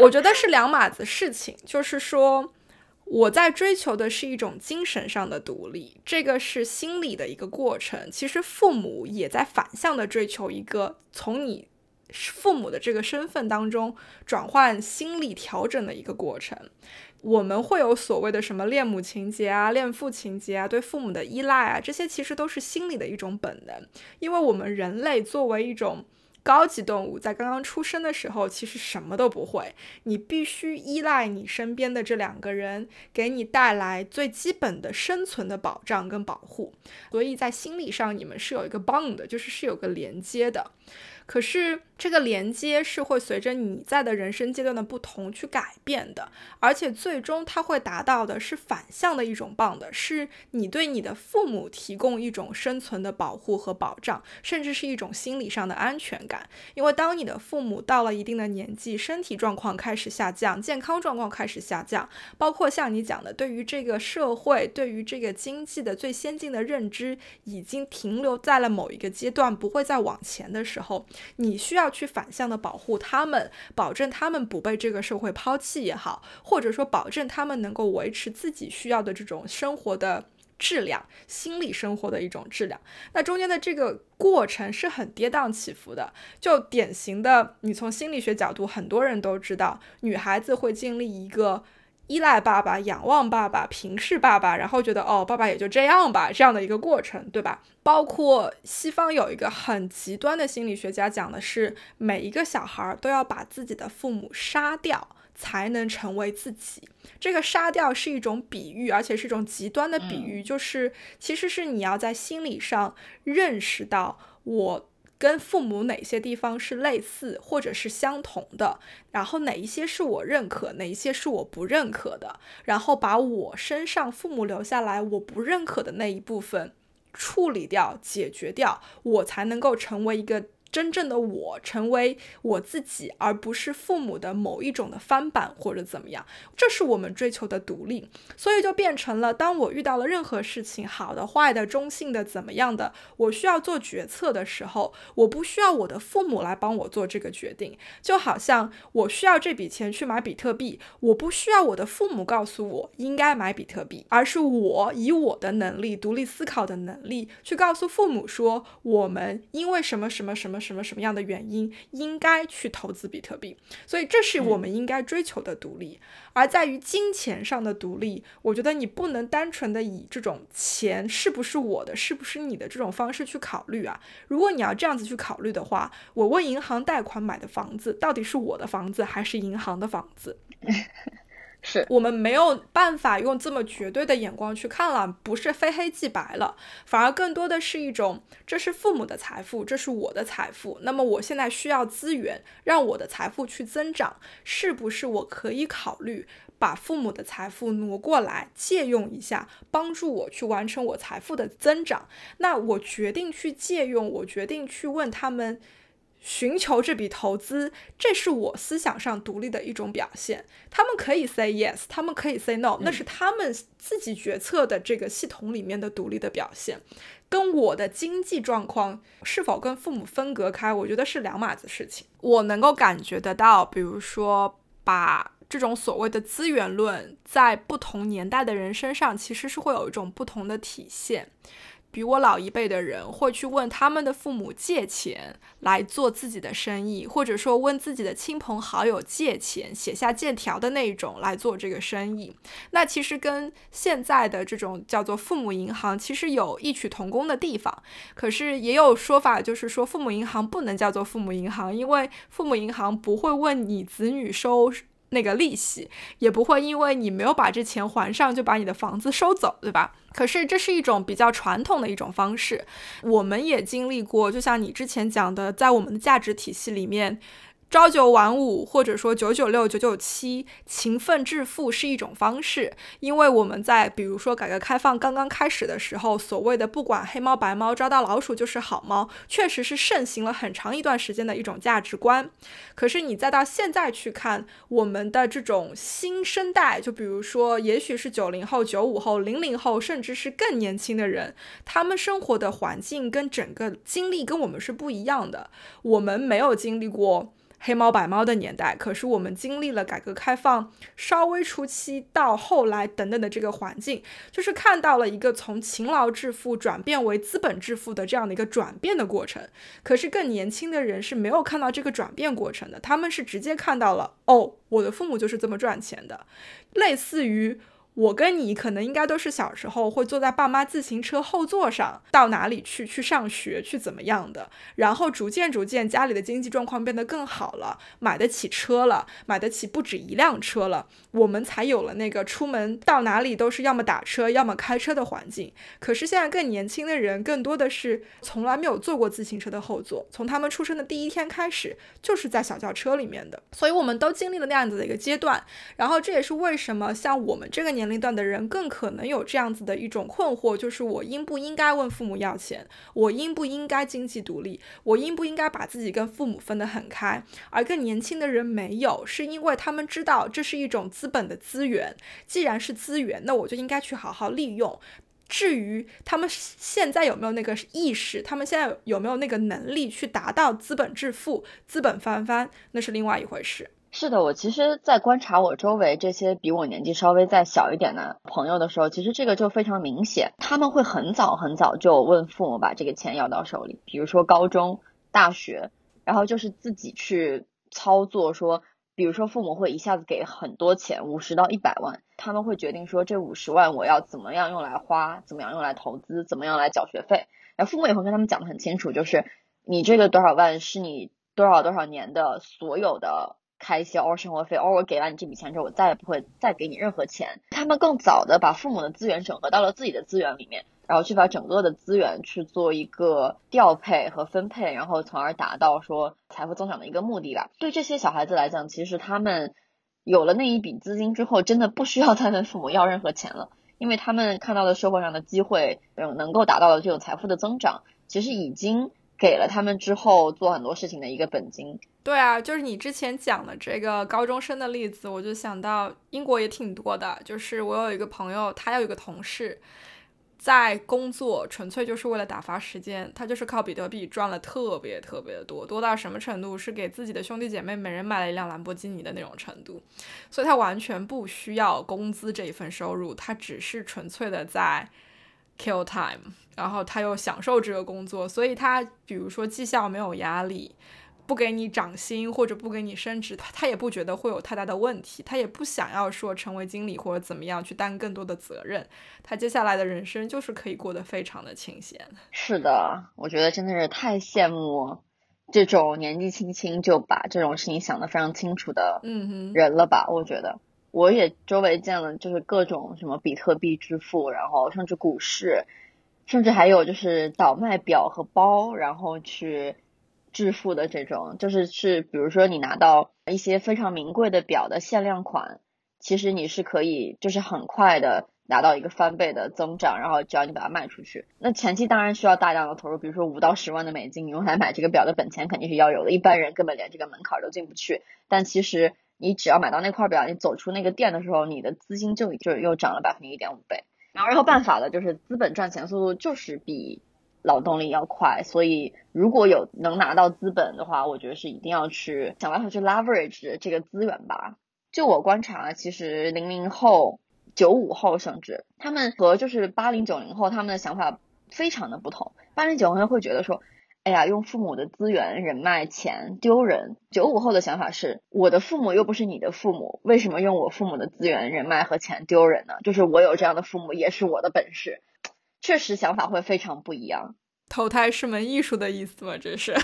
我觉得是两码子事情，就是说，我在追求的是一种精神上的独立，这个是心理的一个过程。其实父母也在反向的追求一个从你父母的这个身份当中转换心理调整的一个过程。我们会有所谓的什么恋母情节啊、恋父情节啊、对父母的依赖啊，这些其实都是心理的一种本能，因为我们人类作为一种。高级动物在刚刚出生的时候，其实什么都不会。你必须依赖你身边的这两个人，给你带来最基本的生存的保障跟保护。所以在心理上，你们是有一个 bond，就是是有个连接的。可是这个连接是会随着你在的人生阶段的不同去改变的，而且最终它会达到的是反向的一种棒的，是你对你的父母提供一种生存的保护和保障，甚至是一种心理上的安全感。因为当你的父母到了一定的年纪，身体状况开始下降，健康状况开始下降，包括像你讲的，对于这个社会、对于这个经济的最先进的认知已经停留在了某一个阶段，不会再往前的时候。你需要去反向的保护他们，保证他们不被这个社会抛弃也好，或者说保证他们能够维持自己需要的这种生活的质量，心理生活的一种质量。那中间的这个过程是很跌宕起伏的。就典型的，你从心理学角度，很多人都知道，女孩子会经历一个。依赖爸爸、仰望爸爸、平视爸爸，然后觉得哦，爸爸也就这样吧，这样的一个过程，对吧？包括西方有一个很极端的心理学家讲的是，每一个小孩都要把自己的父母杀掉，才能成为自己。这个杀掉是一种比喻，而且是一种极端的比喻，就是其实是你要在心理上认识到我。跟父母哪些地方是类似或者是相同的，然后哪一些是我认可，哪一些是我不认可的，然后把我身上父母留下来我不认可的那一部分处理掉、解决掉，我才能够成为一个。真正的我成为我自己，而不是父母的某一种的翻版或者怎么样，这是我们追求的独立。所以就变成了，当我遇到了任何事情，好的、坏的、中性的、怎么样的，我需要做决策的时候，我不需要我的父母来帮我做这个决定。就好像我需要这笔钱去买比特币，我不需要我的父母告诉我应该买比特币，而是我以我的能力、独立思考的能力去告诉父母说，我们因为什么什么什么。什么什么样的原因应该去投资比特币？所以这是我们应该追求的独立。而在于金钱上的独立，我觉得你不能单纯的以这种钱是不是我的，是不是你的这种方式去考虑啊。如果你要这样子去考虑的话，我问银行贷款买的房子到底是我的房子还是银行的房子？是我们没有办法用这么绝对的眼光去看了，不是非黑即白了，反而更多的是一种，这是父母的财富，这是我的财富，那么我现在需要资源让我的财富去增长，是不是我可以考虑把父母的财富挪过来借用一下，帮助我去完成我财富的增长？那我决定去借用，我决定去问他们。寻求这笔投资，这是我思想上独立的一种表现。他们可以 say yes，他们可以 say no，那是他们自己决策的这个系统里面的独立的表现，跟我的经济状况是否跟父母分隔开，我觉得是两码子事情。我能够感觉得到，比如说把这种所谓的资源论，在不同年代的人身上，其实是会有一种不同的体现。比我老一辈的人会去问他们的父母借钱来做自己的生意，或者说问自己的亲朋好友借钱，写下借条的那一种来做这个生意。那其实跟现在的这种叫做父母银行其实有异曲同工的地方。可是也有说法，就是说父母银行不能叫做父母银行，因为父母银行不会问你子女收。那个利息也不会因为你没有把这钱还上就把你的房子收走，对吧？可是这是一种比较传统的一种方式，我们也经历过，就像你之前讲的，在我们的价值体系里面。朝九晚五，或者说九九六、九九七，勤奋致富是一种方式。因为我们在比如说改革开放刚刚开始的时候，所谓的不管黑猫白猫，抓到老鼠就是好猫，确实是盛行了很长一段时间的一种价值观。可是你再到现在去看我们的这种新生代，就比如说，也许是九零后、九五后、零零后，甚至是更年轻的人，他们生活的环境跟整个经历跟我们是不一样的。我们没有经历过。黑猫白猫的年代，可是我们经历了改革开放稍微初期到后来等等的这个环境，就是看到了一个从勤劳致富转变为资本致富的这样的一个转变的过程。可是更年轻的人是没有看到这个转变过程的，他们是直接看到了，哦，我的父母就是这么赚钱的，类似于。我跟你可能应该都是小时候会坐在爸妈自行车后座上到哪里去去上学去怎么样的，然后逐渐逐渐家里的经济状况变得更好了，买得起车了，买得起不止一辆车了，我们才有了那个出门到哪里都是要么打车要么开车的环境。可是现在更年轻的人更多的是从来没有坐过自行车的后座，从他们出生的第一天开始就是在小轿车里面的，所以我们都经历了那样子的一个阶段。然后这也是为什么像我们这个年。年龄段的人更可能有这样子的一种困惑，就是我应不应该问父母要钱？我应不应该经济独立？我应不应该把自己跟父母分得很开？而更年轻的人没有，是因为他们知道这是一种资本的资源，既然是资源，那我就应该去好好利用。至于他们现在有没有那个意识，他们现在有没有那个能力去达到资本致富、资本翻番，那是另外一回事。是的，我其实，在观察我周围这些比我年纪稍微再小一点的朋友的时候，其实这个就非常明显，他们会很早很早就问父母把这个钱要到手里，比如说高中、大学，然后就是自己去操作，说比如说父母会一下子给很多钱，五十到一百万，他们会决定说这五十万我要怎么样用来花，怎么样用来投资，怎么样来缴学费。然后父母也会跟他们讲的很清楚，就是你这个多少万是你多少多少年的所有的开销、生活费，而我给完你这笔钱之后，我再也不会再给你任何钱。他们更早的把父母的资源整合到了自己的资源里面。然后去把整个的资源去做一个调配和分配，然后从而达到说财富增长的一个目的吧。对这些小孩子来讲，其实他们有了那一笔资金之后，真的不需要 再问父母要任何钱了，因为他们看到的社会上的机会，嗯，能够达到的这种财富的增长，其实已经给了他们之后做很多事情的一个本金。对啊，就是你之前讲的这个高中生的例子，我就想到英国也挺多的，就是我有一个朋友，他有一个同事。在工作纯粹就是为了打发时间，他就是靠比特币赚了特别特别的多，多到什么程度？是给自己的兄弟姐妹每人买了一辆兰博基尼的那种程度。所以他完全不需要工资这一份收入，他只是纯粹的在 kill time，然后他又享受这个工作，所以他比如说绩效没有压力。不给你涨薪或者不给你升职，他他也不觉得会有太大的问题，他也不想要说成为经理或者怎么样去担更多的责任，他接下来的人生就是可以过得非常的清闲。是的，我觉得真的是太羡慕这种年纪轻轻就把这种事情想得非常清楚的人了吧？我觉得我也周围见了，就是各种什么比特币支付，然后甚至股市，甚至还有就是倒卖表和包，然后去。致富的这种，就是是，比如说你拿到一些非常名贵的表的限量款，其实你是可以，就是很快的拿到一个翻倍的增长，然后只要你把它卖出去，那前期当然需要大量的投入，比如说五到十万的美金，你用来买这个表的本钱肯定是要有的，一般人根本连这个门槛都进不去。但其实你只要买到那块表，你走出那个店的时候，你的资金就就又涨了百分之一点五倍。然后没有办法的，就是资本赚钱速度就是比。劳动力要快，所以如果有能拿到资本的话，我觉得是一定要去想办法去 leverage 这个资源吧。就我观察，其实零零后、九五后甚至他们和就是八零九零后他们的想法非常的不同。八零九零后会觉得说，哎呀，用父母的资源、人脉、钱丢人。九五后的想法是，我的父母又不是你的父母，为什么用我父母的资源、人脉和钱丢人呢？就是我有这样的父母也是我的本事。确实想法会非常不一样。投胎是门艺术的意思吗？这是？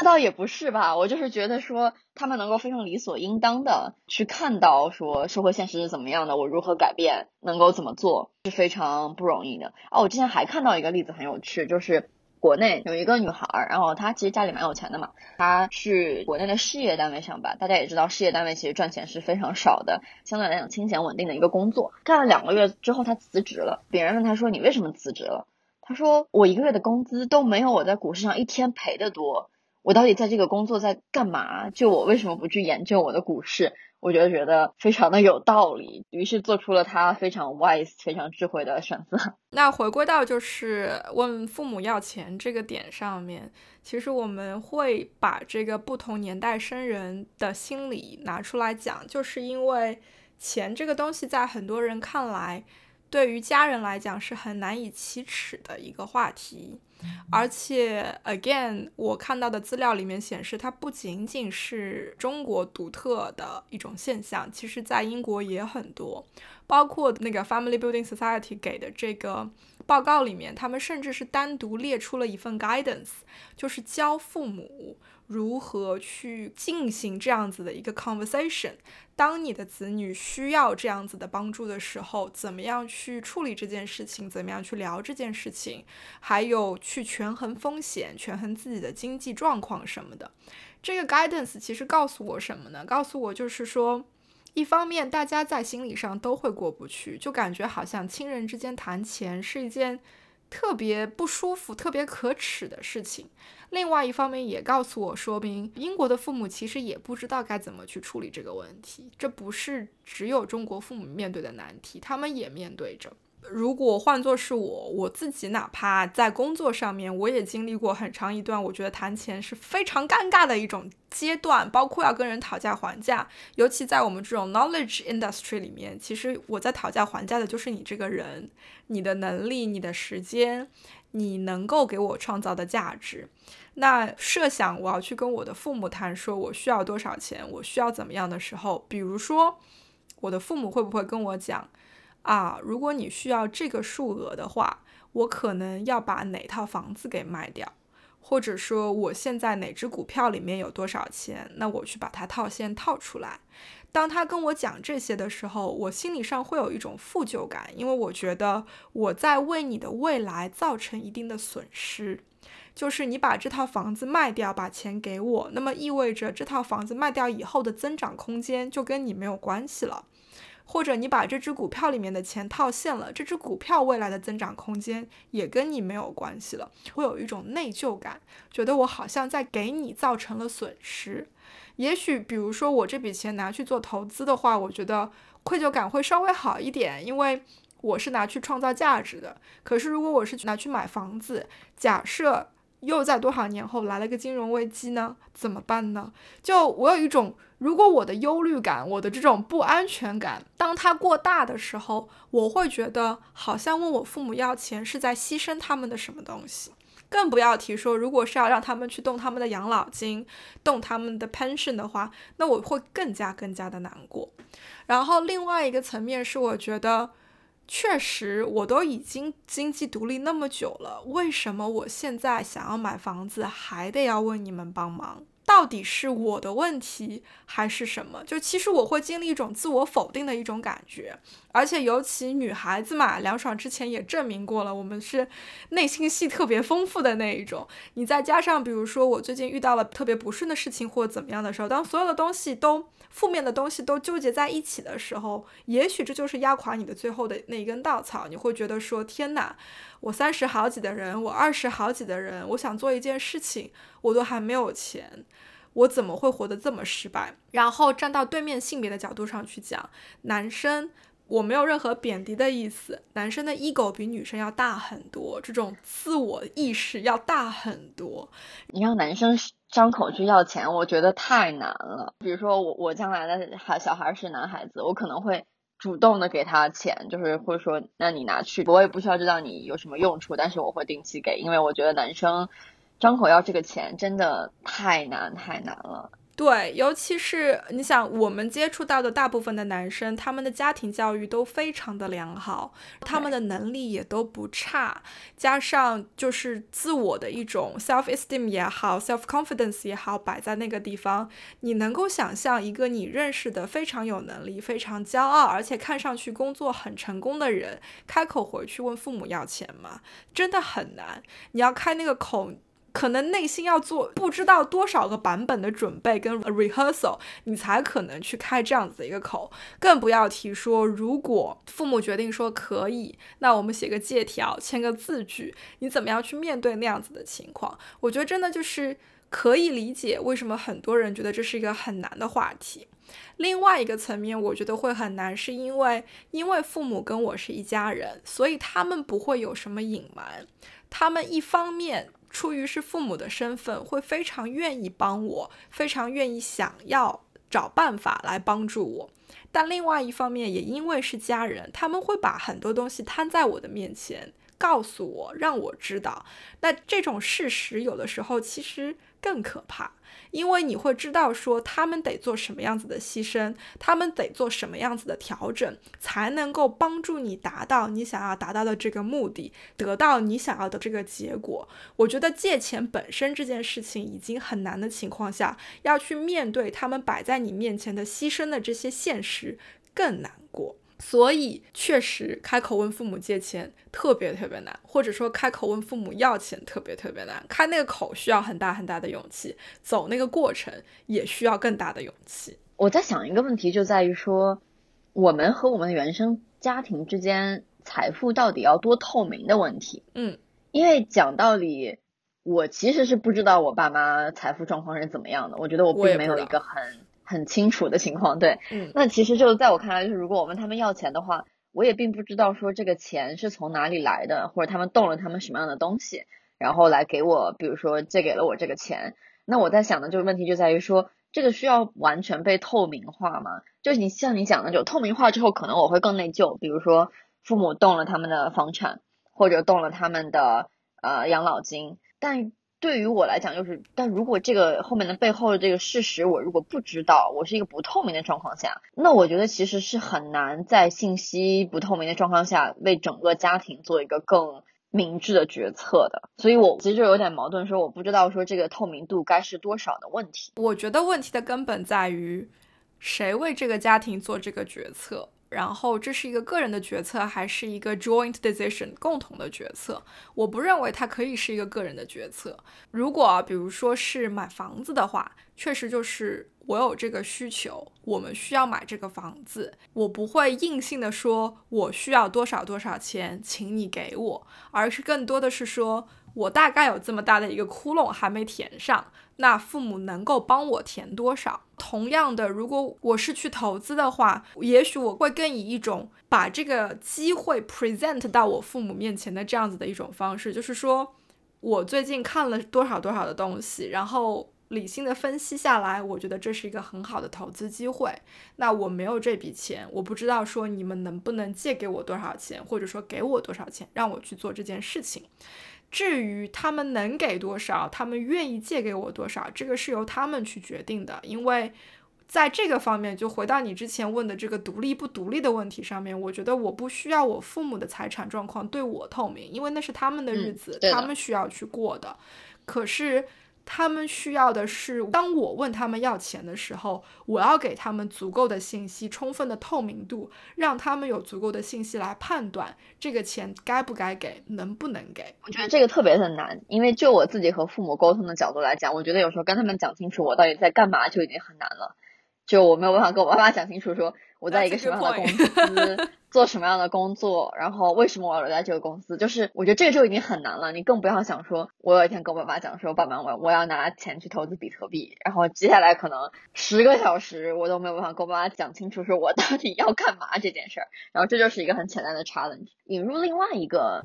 那倒也不是吧。我就是觉得说，他们能够非常理所应当的去看到说社会现实是怎么样的，我如何改变，能够怎么做，是非常不容易的。哦，我之前还看到一个例子很有趣，就是。国内有一个女孩，然后她其实家里蛮有钱的嘛，她去国内的事业单位上班。大家也知道，事业单位其实赚钱是非常少的，相对来讲清闲稳定的一个工作。干了两个月之后，她辞职了。别人问她说：“你为什么辞职了？”她说：“我一个月的工资都没有我在股市上一天赔的多。我到底在这个工作在干嘛？就我为什么不去研究我的股市？”我觉得觉得非常的有道理，于是做出了他非常 wise、非常智慧的选择。那回归到就是问父母要钱这个点上面，其实我们会把这个不同年代生人的心理拿出来讲，就是因为钱这个东西在很多人看来，对于家人来讲是很难以启齿的一个话题。而且，again，我看到的资料里面显示，它不仅仅是中国独特的一种现象，其实在英国也很多。包括那个 Family Building Society 给的这个报告里面，他们甚至是单独列出了一份 guidance，就是教父母。如何去进行这样子的一个 conversation？当你的子女需要这样子的帮助的时候，怎么样去处理这件事情？怎么样去聊这件事情？还有去权衡风险、权衡自己的经济状况什么的。这个 guidance 其实告诉我什么呢？告诉我就是说，一方面大家在心理上都会过不去，就感觉好像亲人之间谈钱是一件。特别不舒服、特别可耻的事情。另外一方面，也告诉我说明，英国的父母其实也不知道该怎么去处理这个问题。这不是只有中国父母面对的难题，他们也面对着。如果换作是我，我自己哪怕在工作上面，我也经历过很长一段，我觉得谈钱是非常尴尬的一种阶段，包括要跟人讨价还价，尤其在我们这种 knowledge industry 里面，其实我在讨价还价的就是你这个人，你的能力，你的时间，你能够给我创造的价值。那设想我要去跟我的父母谈，说我需要多少钱，我需要怎么样的时候，比如说我的父母会不会跟我讲？啊，如果你需要这个数额的话，我可能要把哪套房子给卖掉，或者说我现在哪只股票里面有多少钱，那我去把它套现套出来。当他跟我讲这些的时候，我心理上会有一种负疚感，因为我觉得我在为你的未来造成一定的损失。就是你把这套房子卖掉，把钱给我，那么意味着这套房子卖掉以后的增长空间就跟你没有关系了。或者你把这只股票里面的钱套现了，这只股票未来的增长空间也跟你没有关系了，会有一种内疚感，觉得我好像在给你造成了损失。也许比如说我这笔钱拿去做投资的话，我觉得愧疚感会稍微好一点，因为我是拿去创造价值的。可是如果我是拿去买房子，假设。又在多少年后来了个金融危机呢？怎么办呢？就我有一种，如果我的忧虑感，我的这种不安全感，当它过大的时候，我会觉得好像问我父母要钱是在牺牲他们的什么东西。更不要提说，如果是要让他们去动他们的养老金，动他们的 pension 的话，那我会更加更加的难过。然后另外一个层面是，我觉得。确实，我都已经经济独立那么久了，为什么我现在想要买房子还得要问你们帮忙？到底是我的问题还是什么？就其实我会经历一种自我否定的一种感觉，而且尤其女孩子嘛，梁爽之前也证明过了，我们是内心戏特别丰富的那一种。你再加上，比如说我最近遇到了特别不顺的事情或怎么样的时候，当所有的东西都负面的东西都纠结在一起的时候，也许这就是压垮你的最后的那一根稻草。你会觉得说：天哪，我三十好几的人，我二十好几的人，我想做一件事情，我都还没有钱。我怎么会活得这么失败？然后站到对面性别的角度上去讲，男生我没有任何贬低的意思，男生的 ego 比女生要大很多，这种自我意识要大很多。你让男生张口去要钱，我觉得太难了。比如说我我将来的孩小孩是男孩子，我可能会主动的给他钱，就是或者说那你拿去，我也不需要知道你有什么用处，但是我会定期给，因为我觉得男生。张口要这个钱真的太难太难了。对，尤其是你想，我们接触到的大部分的男生，他们的家庭教育都非常的良好，他们的能力也都不差，加上就是自我的一种 self esteem 也好，self confidence 也好，摆在那个地方，你能够想象一个你认识的非常有能力、非常骄傲，而且看上去工作很成功的人，开口回去问父母要钱吗？真的很难。你要开那个口。可能内心要做不知道多少个版本的准备跟 rehearsal，你才可能去开这样子的一个口，更不要提说如果父母决定说可以，那我们写个借条，签个字据，你怎么样去面对那样子的情况？我觉得真的就是可以理解为什么很多人觉得这是一个很难的话题。另外一个层面，我觉得会很难，是因为因为父母跟我是一家人，所以他们不会有什么隐瞒，他们一方面。出于是父母的身份，会非常愿意帮我，非常愿意想要找办法来帮助我。但另外一方面，也因为是家人，他们会把很多东西摊在我的面前，告诉我，让我知道。那这种事实，有的时候其实更可怕。因为你会知道，说他们得做什么样子的牺牲，他们得做什么样子的调整，才能够帮助你达到你想要达到的这个目的，得到你想要的这个结果。我觉得借钱本身这件事情已经很难的情况下，要去面对他们摆在你面前的牺牲的这些现实，更难过。所以，确实开口问父母借钱特别特别难，或者说开口问父母要钱特别特别难。开那个口需要很大很大的勇气，走那个过程也需要更大的勇气。我在想一个问题，就在于说，我们和我们的原生家庭之间财富到底要多透明的问题。嗯，因为讲道理，我其实是不知道我爸妈财富状况是怎么样的。我觉得我并没有一个很。很清楚的情况，对，嗯，那其实就在我看来，就是如果我问他们要钱的话，我也并不知道说这个钱是从哪里来的，或者他们动了他们什么样的东西，然后来给我，比如说借给了我这个钱。那我在想的就是问题就在于说，这个需要完全被透明化吗？就你像你讲的，就透明化之后，可能我会更内疚。比如说父母动了他们的房产，或者动了他们的呃养老金，但。对于我来讲，就是，但如果这个后面的背后的这个事实，我如果不知道，我是一个不透明的状况下，那我觉得其实是很难在信息不透明的状况下，为整个家庭做一个更明智的决策的。所以我其实就有点矛盾，说我不知道说这个透明度该是多少的问题。我觉得问题的根本在于，谁为这个家庭做这个决策。然后这是一个个人的决策，还是一个 joint decision 共同的决策？我不认为它可以是一个个人的决策。如果比如说是买房子的话，确实就是我有这个需求，我们需要买这个房子，我不会硬性的说我需要多少多少钱，请你给我，而是更多的是说。我大概有这么大的一个窟窿还没填上，那父母能够帮我填多少？同样的，如果我是去投资的话，也许我会更以一种把这个机会 present 到我父母面前的这样子的一种方式，就是说我最近看了多少多少的东西，然后理性的分析下来，我觉得这是一个很好的投资机会。那我没有这笔钱，我不知道说你们能不能借给我多少钱，或者说给我多少钱，让我去做这件事情。至于他们能给多少，他们愿意借给我多少，这个是由他们去决定的。因为在这个方面，就回到你之前问的这个独立不独立的问题上面，我觉得我不需要我父母的财产状况对我透明，因为那是他们的日子，他们需要去过的。可是。他们需要的是，当我问他们要钱的时候，我要给他们足够的信息，充分的透明度，让他们有足够的信息来判断这个钱该不该给，能不能给。我觉得这个特别的难，因为就我自己和父母沟通的角度来讲，我觉得有时候跟他们讲清楚我到底在干嘛就已经很难了。就我没有办法跟我爸妈讲清楚，说我在一个什么样的公 司。做什么样的工作，然后为什么我要留在这个公司？就是我觉得这个就已经很难了，你更不要想说，我有一天跟我爸妈讲说，爸妈我我要拿钱去投资比特币，然后接下来可能十个小时我都没有办法跟我爸妈讲清楚说我到底要干嘛这件事儿，然后这就是一个很简单的 challenge。引入另外一个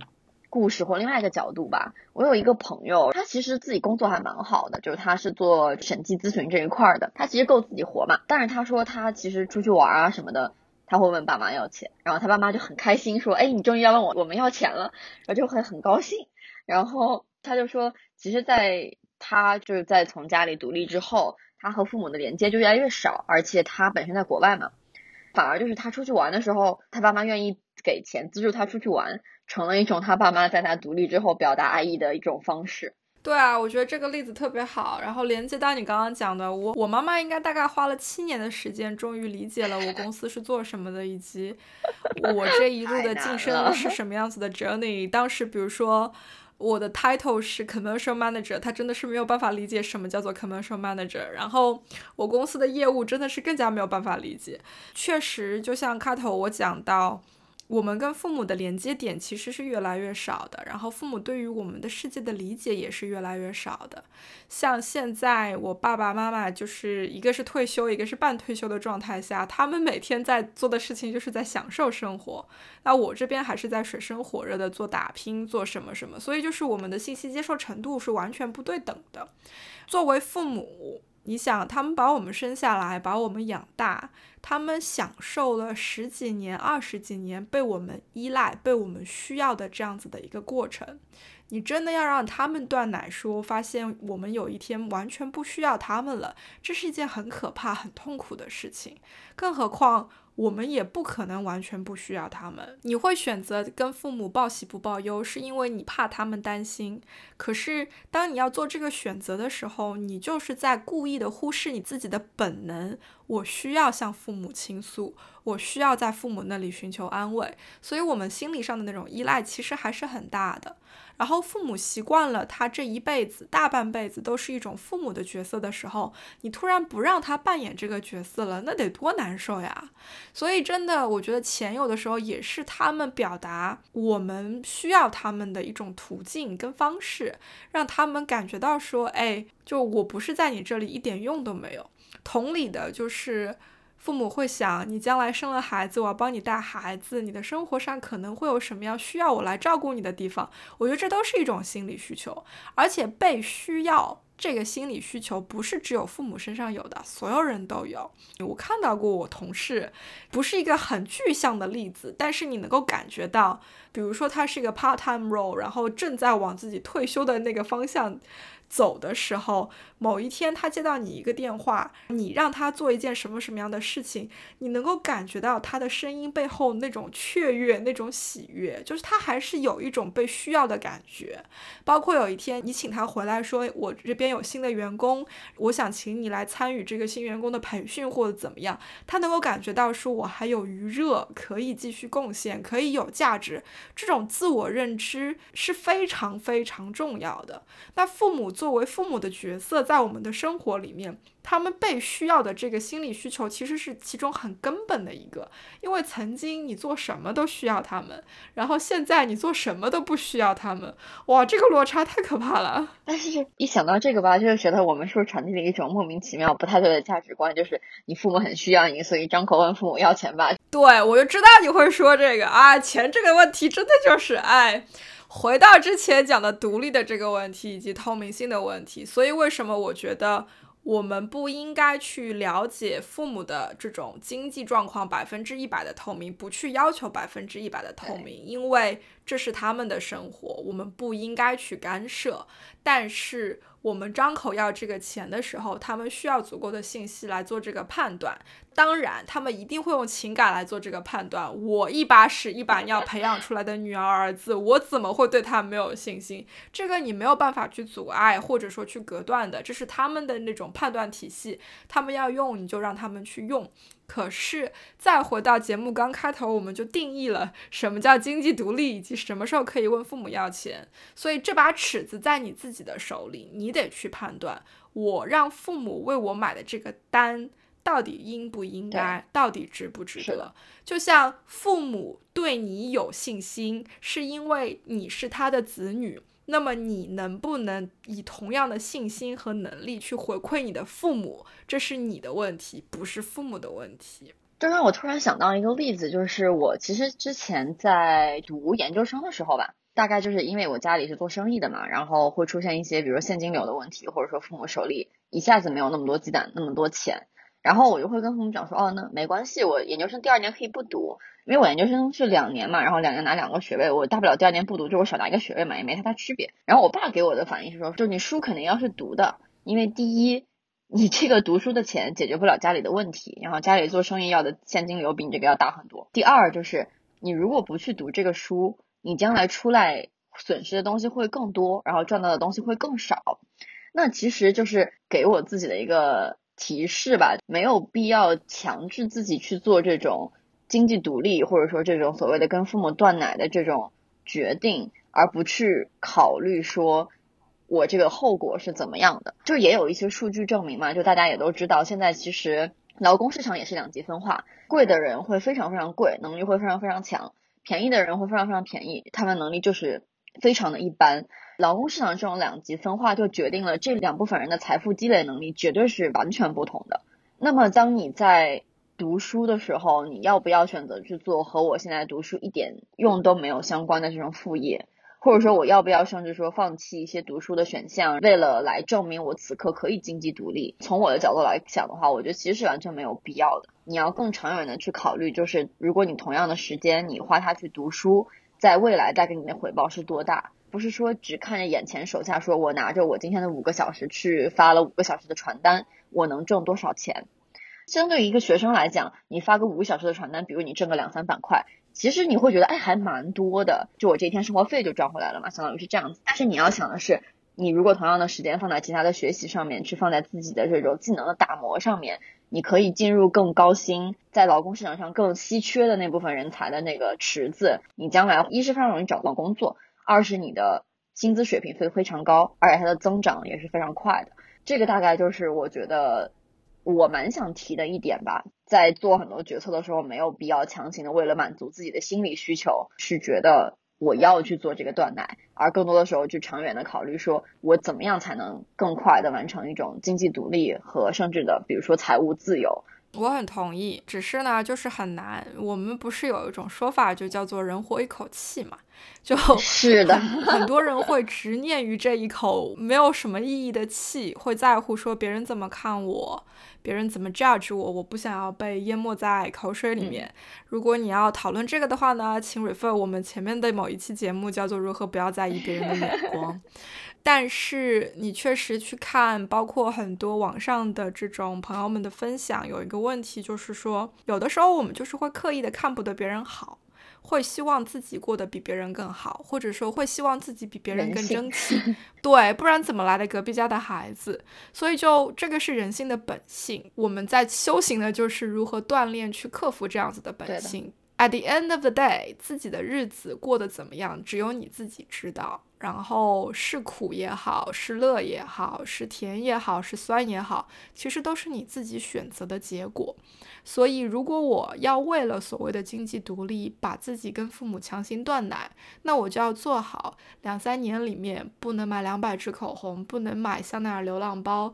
故事或另外一个角度吧，我有一个朋友，他其实自己工作还蛮好的，就是他是做审计咨询这一块的，他其实够自己活嘛，但是他说他其实出去玩啊什么的。他会问爸妈要钱，然后他爸妈就很开心，说：“哎，你终于要问我我们要钱了。”然后就会很高兴。然后他就说，其实，在他就是在从家里独立之后，他和父母的连接就越来越少，而且他本身在国外嘛，反而就是他出去玩的时候，他爸妈愿意给钱资助他出去玩，成了一种他爸妈在他独立之后表达爱意的一种方式。对啊，我觉得这个例子特别好。然后连接到你刚刚讲的，我我妈妈应该大概花了七年的时间，终于理解了我公司是做什么的，以及我这一路的晋升是什么样子的 journey。当时比如说我的 title 是 commercial manager，他真的是没有办法理解什么叫做 commercial manager。然后我公司的业务真的是更加没有办法理解。确实，就像开头我讲到。我们跟父母的连接点其实是越来越少的，然后父母对于我们的世界的理解也是越来越少的。像现在我爸爸妈妈就是一个是退休，一个是半退休的状态下，他们每天在做的事情就是在享受生活。那我这边还是在水深火热的做打拼，做什么什么，所以就是我们的信息接受程度是完全不对等的。作为父母。你想，他们把我们生下来，把我们养大，他们享受了十几年、二十几年被我们依赖、被我们需要的这样子的一个过程。你真的要让他们断奶，说发现我们有一天完全不需要他们了，这是一件很可怕、很痛苦的事情。更何况。我们也不可能完全不需要他们。你会选择跟父母报喜不报忧，是因为你怕他们担心。可是，当你要做这个选择的时候，你就是在故意的忽视你自己的本能。我需要向父母倾诉，我需要在父母那里寻求安慰。所以，我们心理上的那种依赖其实还是很大的。然后父母习惯了他这一辈子大半辈子都是一种父母的角色的时候，你突然不让他扮演这个角色了，那得多难受呀！所以真的，我觉得钱有的时候也是他们表达我们需要他们的一种途径跟方式，让他们感觉到说，哎，就我不是在你这里一点用都没有。同理的就是。父母会想，你将来生了孩子，我要帮你带孩子，你的生活上可能会有什么样需要我来照顾你的地方。我觉得这都是一种心理需求，而且被需要。这个心理需求不是只有父母身上有的，所有人都有。我看到过我同事，不是一个很具象的例子，但是你能够感觉到，比如说他是一个 part time role，然后正在往自己退休的那个方向。走的时候，某一天他接到你一个电话，你让他做一件什么什么样的事情，你能够感觉到他的声音背后那种雀跃、那种喜悦，就是他还是有一种被需要的感觉。包括有一天你请他回来说，我这边有新的员工，我想请你来参与这个新员工的培训或者怎么样，他能够感觉到说我还有余热，可以继续贡献，可以有价值。这种自我认知是非常非常重要的。那父母。作为父母的角色，在我们的生活里面，他们被需要的这个心理需求，其实是其中很根本的一个。因为曾经你做什么都需要他们，然后现在你做什么都不需要他们，哇，这个落差太可怕了。但是，一想到这个吧，就是觉得我们是不是传递了一种莫名其妙、不太对的价值观？就是你父母很需要你，所以张口问父母要钱吧。对，我就知道你会说这个啊，钱这个问题真的就是哎。回到之前讲的独立的这个问题以及透明性的问题，所以为什么我觉得我们不应该去了解父母的这种经济状况百分之一百的透明，不去要求百分之一百的透明，因为这是他们的生活，我们不应该去干涉。但是我们张口要这个钱的时候，他们需要足够的信息来做这个判断。当然，他们一定会用情感来做这个判断。我一把屎一把尿培养出来的女儿儿子，我怎么会对他没有信心？这个你没有办法去阻碍或者说去隔断的，这是他们的那种判断体系。他们要用，你就让他们去用。可是，再回到节目刚开头，我们就定义了什么叫经济独立，以及什么时候可以问父母要钱。所以，这把尺子在你自己的手里，你得去判断：我让父母为我买的这个单。到底应不应该？到底值不值得？就像父母对你有信心，是因为你是他的子女，那么你能不能以同样的信心和能力去回馈你的父母？这是你的问题，不是父母的问题。这让我突然想到一个例子，就是我其实之前在读研究生的时候吧，大概就是因为我家里是做生意的嘛，然后会出现一些比如现金流的问题，或者说父母手里一下子没有那么多鸡蛋，那么多钱。然后我就会跟父母讲说，哦，那没关系，我研究生第二年可以不读，因为我研究生是两年嘛，然后两年拿两个学位，我大不了第二年不读，就我少拿一个学位嘛，也没太大区别。然后我爸给我的反应是说，就你书肯定要是读的，因为第一，你这个读书的钱解决不了家里的问题，然后家里做生意要的现金流比你这个要大很多。第二就是你如果不去读这个书，你将来出来损失的东西会更多，然后赚到的东西会更少。那其实就是给我自己的一个。提示吧，没有必要强制自己去做这种经济独立，或者说这种所谓的跟父母断奶的这种决定，而不去考虑说我这个后果是怎么样的。就也有一些数据证明嘛，就大家也都知道，现在其实劳工市场也是两极分化，贵的人会非常非常贵，能力会非常非常强；便宜的人会非常非常便宜，他们能力就是非常的一般。劳工市场这种两极分化，就决定了这两部分人的财富积累能力绝对是完全不同的。那么，当你在读书的时候，你要不要选择去做和我现在读书一点用都没有相关的这种副业？或者说，我要不要甚至说放弃一些读书的选项，为了来证明我此刻可以经济独立？从我的角度来讲的话，我觉得其实是完全没有必要的。你要更长远的去考虑，就是如果你同样的时间，你花它去读书，在未来带给你的回报是多大？不是说只看着眼前手下，说我拿着我今天的五个小时去发了五个小时的传单，我能挣多少钱？相对于一个学生来讲，你发个五个小时的传单，比如你挣个两三百块，其实你会觉得哎还蛮多的，就我这一天生活费就赚回来了嘛，相当于是这样子。但是你要想的是，你如果同样的时间放在其他的学习上面，去放在自己的这种技能的打磨上面，你可以进入更高薪，在劳工市场上更稀缺的那部分人才的那个池子，你将来一是非常容易找到工作。二是你的薪资水平会非常高，而且它的增长也是非常快的。这个大概就是我觉得我蛮想提的一点吧。在做很多决策的时候，没有必要强行的为了满足自己的心理需求，是觉得我要去做这个断奶，而更多的时候去长远的考虑，说我怎么样才能更快的完成一种经济独立和甚至的，比如说财务自由。我很同意，只是呢，就是很难。我们不是有一种说法，就叫做“人活一口气”嘛？就 是的，很多人会执念于这一口没有什么意义的气，会在乎说别人怎么看我，别人怎么 judge 我，我不想要被淹没在口水里面。如果你要讨论这个的话呢，请 refer 我们前面的某一期节目，叫做“如何不要在意别人的眼光”。但是你确实去看，包括很多网上的这种朋友们的分享，有一个问题就是说，有的时候我们就是会刻意的看不得别人好，会希望自己过得比别人更好，或者说会希望自己比别人更争气，对，不然怎么来的隔壁家的孩子？所以就这个是人性的本性，我们在修行的就是如何锻炼去克服这样子的本性。At the end of the day，自己的日子过得怎么样，只有你自己知道。然后是苦也好，是乐也好，是甜也好，是酸也好，其实都是你自己选择的结果。所以，如果我要为了所谓的经济独立，把自己跟父母强行断奶，那我就要做好两三年里面不能买两百支口红，不能买香奈儿流浪包。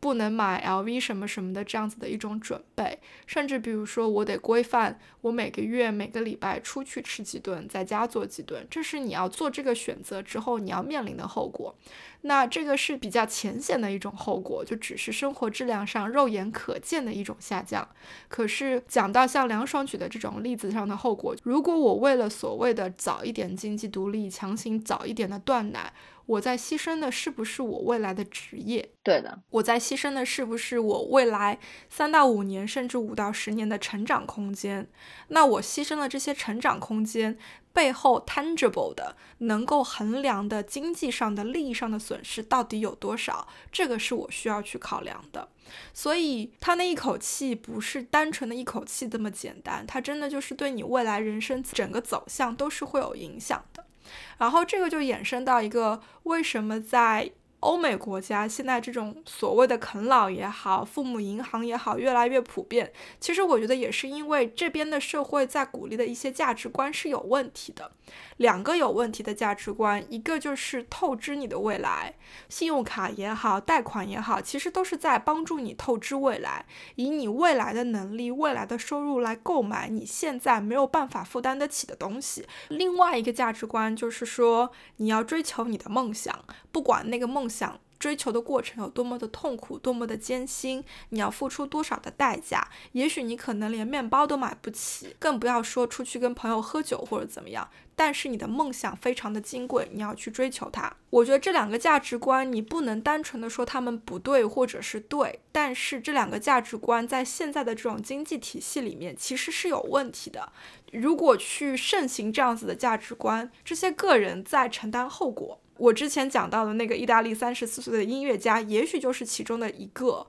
不能买 LV 什么什么的这样子的一种准备，甚至比如说我得规范我每个月每个礼拜出去吃几顿，在家做几顿，这是你要做这个选择之后你要面临的后果。那这个是比较浅显的一种后果，就只是生活质量上肉眼可见的一种下降。可是讲到像梁爽举的这种例子上的后果，如果我为了所谓的早一点经济独立，强行早一点的断奶，我在牺牲的是不是我未来的职业？对的，我在牺牲的是不是我未来三到五年，甚至五到十年的成长空间？那我牺牲了这些成长空间。背后 tangible 的能够衡量的经济上的利益上的损失到底有多少？这个是我需要去考量的。所以他那一口气不是单纯的一口气这么简单，他真的就是对你未来人生整个走向都是会有影响的。然后这个就衍生到一个为什么在。欧美国家现在这种所谓的啃老也好，父母银行也好，越来越普遍。其实我觉得也是因为这边的社会在鼓励的一些价值观是有问题的。两个有问题的价值观，一个就是透支你的未来，信用卡也好，贷款也好，其实都是在帮助你透支未来，以你未来的能力、未来的收入来购买你现在没有办法负担得起的东西。另外一个价值观就是说，你要追求你的梦想，不管那个梦。想追求的过程有多么的痛苦，多么的艰辛，你要付出多少的代价？也许你可能连面包都买不起，更不要说出去跟朋友喝酒或者怎么样。但是你的梦想非常的金贵，你要去追求它。我觉得这两个价值观，你不能单纯的说他们不对或者是对。但是这两个价值观在现在的这种经济体系里面，其实是有问题的。如果去盛行这样子的价值观，这些个人在承担后果。我之前讲到的那个意大利三十四岁的音乐家，也许就是其中的一个。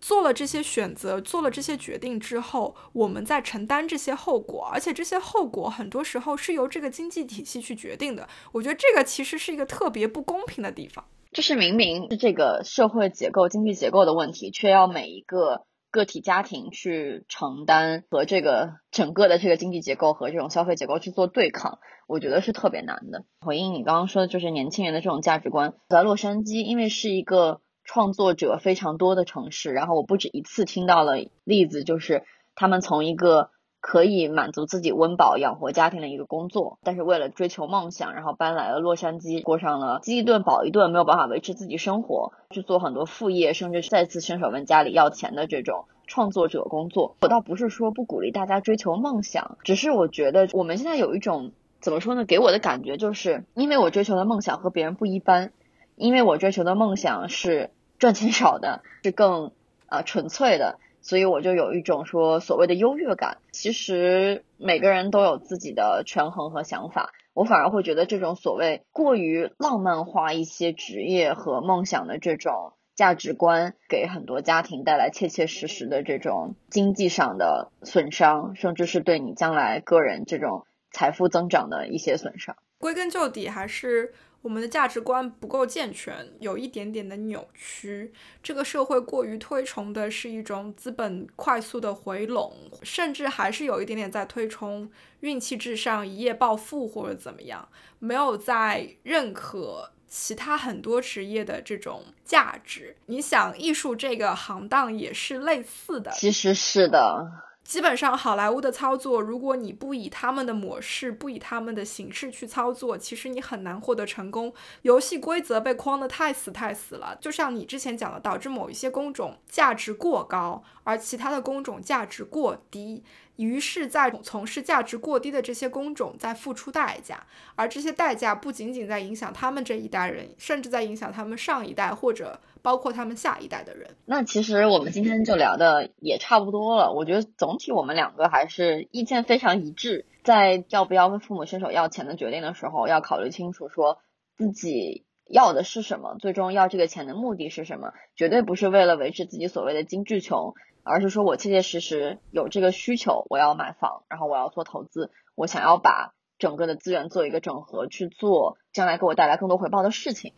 做了这些选择，做了这些决定之后，我们在承担这些后果，而且这些后果很多时候是由这个经济体系去决定的。我觉得这个其实是一个特别不公平的地方。就是明明是这个社会结构、经济结构的问题，却要每一个。个体家庭去承担和这个整个的这个经济结构和这种消费结构去做对抗，我觉得是特别难的。回应你刚刚说的，就是年轻人的这种价值观，在洛杉矶，因为是一个创作者非常多的城市，然后我不止一次听到了例子，就是他们从一个。可以满足自己温饱养活家庭的一个工作，但是为了追求梦想，然后搬来了洛杉矶，过上了饥一顿饱一顿，没有办法维持自己生活，去做很多副业，甚至再次伸手问家里要钱的这种创作者工作。我倒不是说不鼓励大家追求梦想，只是我觉得我们现在有一种怎么说呢？给我的感觉就是，因为我追求的梦想和别人不一般，因为我追求的梦想是赚钱少的，是更呃纯粹的。所以我就有一种说所谓的优越感。其实每个人都有自己的权衡和想法，我反而会觉得这种所谓过于浪漫化一些职业和梦想的这种价值观，给很多家庭带来切切实实的这种经济上的损伤，甚至是对你将来个人这种财富增长的一些损伤。归根究底还是。我们的价值观不够健全，有一点点的扭曲。这个社会过于推崇的是一种资本快速的回笼，甚至还是有一点点在推崇运气至上、一夜暴富或者怎么样，没有在认可其他很多职业的这种价值。你想，艺术这个行当也是类似的，其实是的。基本上好莱坞的操作，如果你不以他们的模式、不以他们的形式去操作，其实你很难获得成功。游戏规则被框得太死太死了，就像你之前讲的，导致某一些工种价值过高，而其他的工种价值过低。于是，在从事价值过低的这些工种在付出代价，而这些代价不仅仅在影响他们这一代人，甚至在影响他们上一代或者包括他们下一代的人。那其实我们今天就聊的也差不多了。我觉得总体我们两个还是意见非常一致，在要不要问父母伸手要钱的决定的时候，要考虑清楚，说自己要的是什么，最终要这个钱的目的是什么，绝对不是为了维持自己所谓的精致穷。而是说我切切实实有这个需求，我要买房，然后我要做投资，我想要把整个的资源做一个整合，去做将来给我带来更多回报的事情。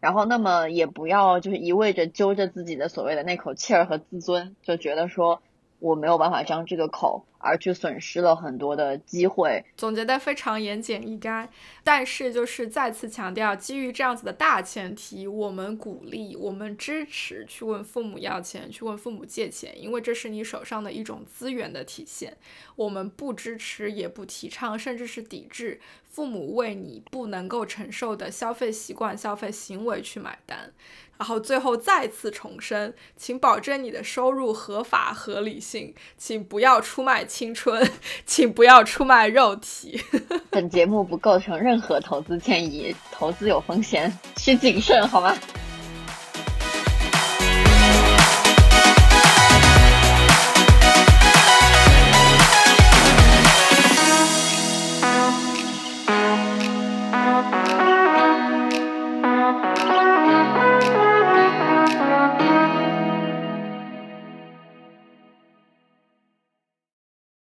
然后，那么也不要就是一味着揪着自己的所谓的那口气儿和自尊，就觉得说。我没有办法张这个口，而去损失了很多的机会。总结的非常言简意赅，但是就是再次强调，基于这样子的大前提，我们鼓励、我们支持去问父母要钱，去问父母借钱，因为这是你手上的一种资源的体现。我们不支持，也不提倡，甚至是抵制父母为你不能够承受的消费习惯、消费行为去买单。然后最后再次重申，请保证你的收入合法合理性，请不要出卖青春，请不要出卖肉体。本节目不构成任何投资建议，投资有风险，需谨慎，好吗？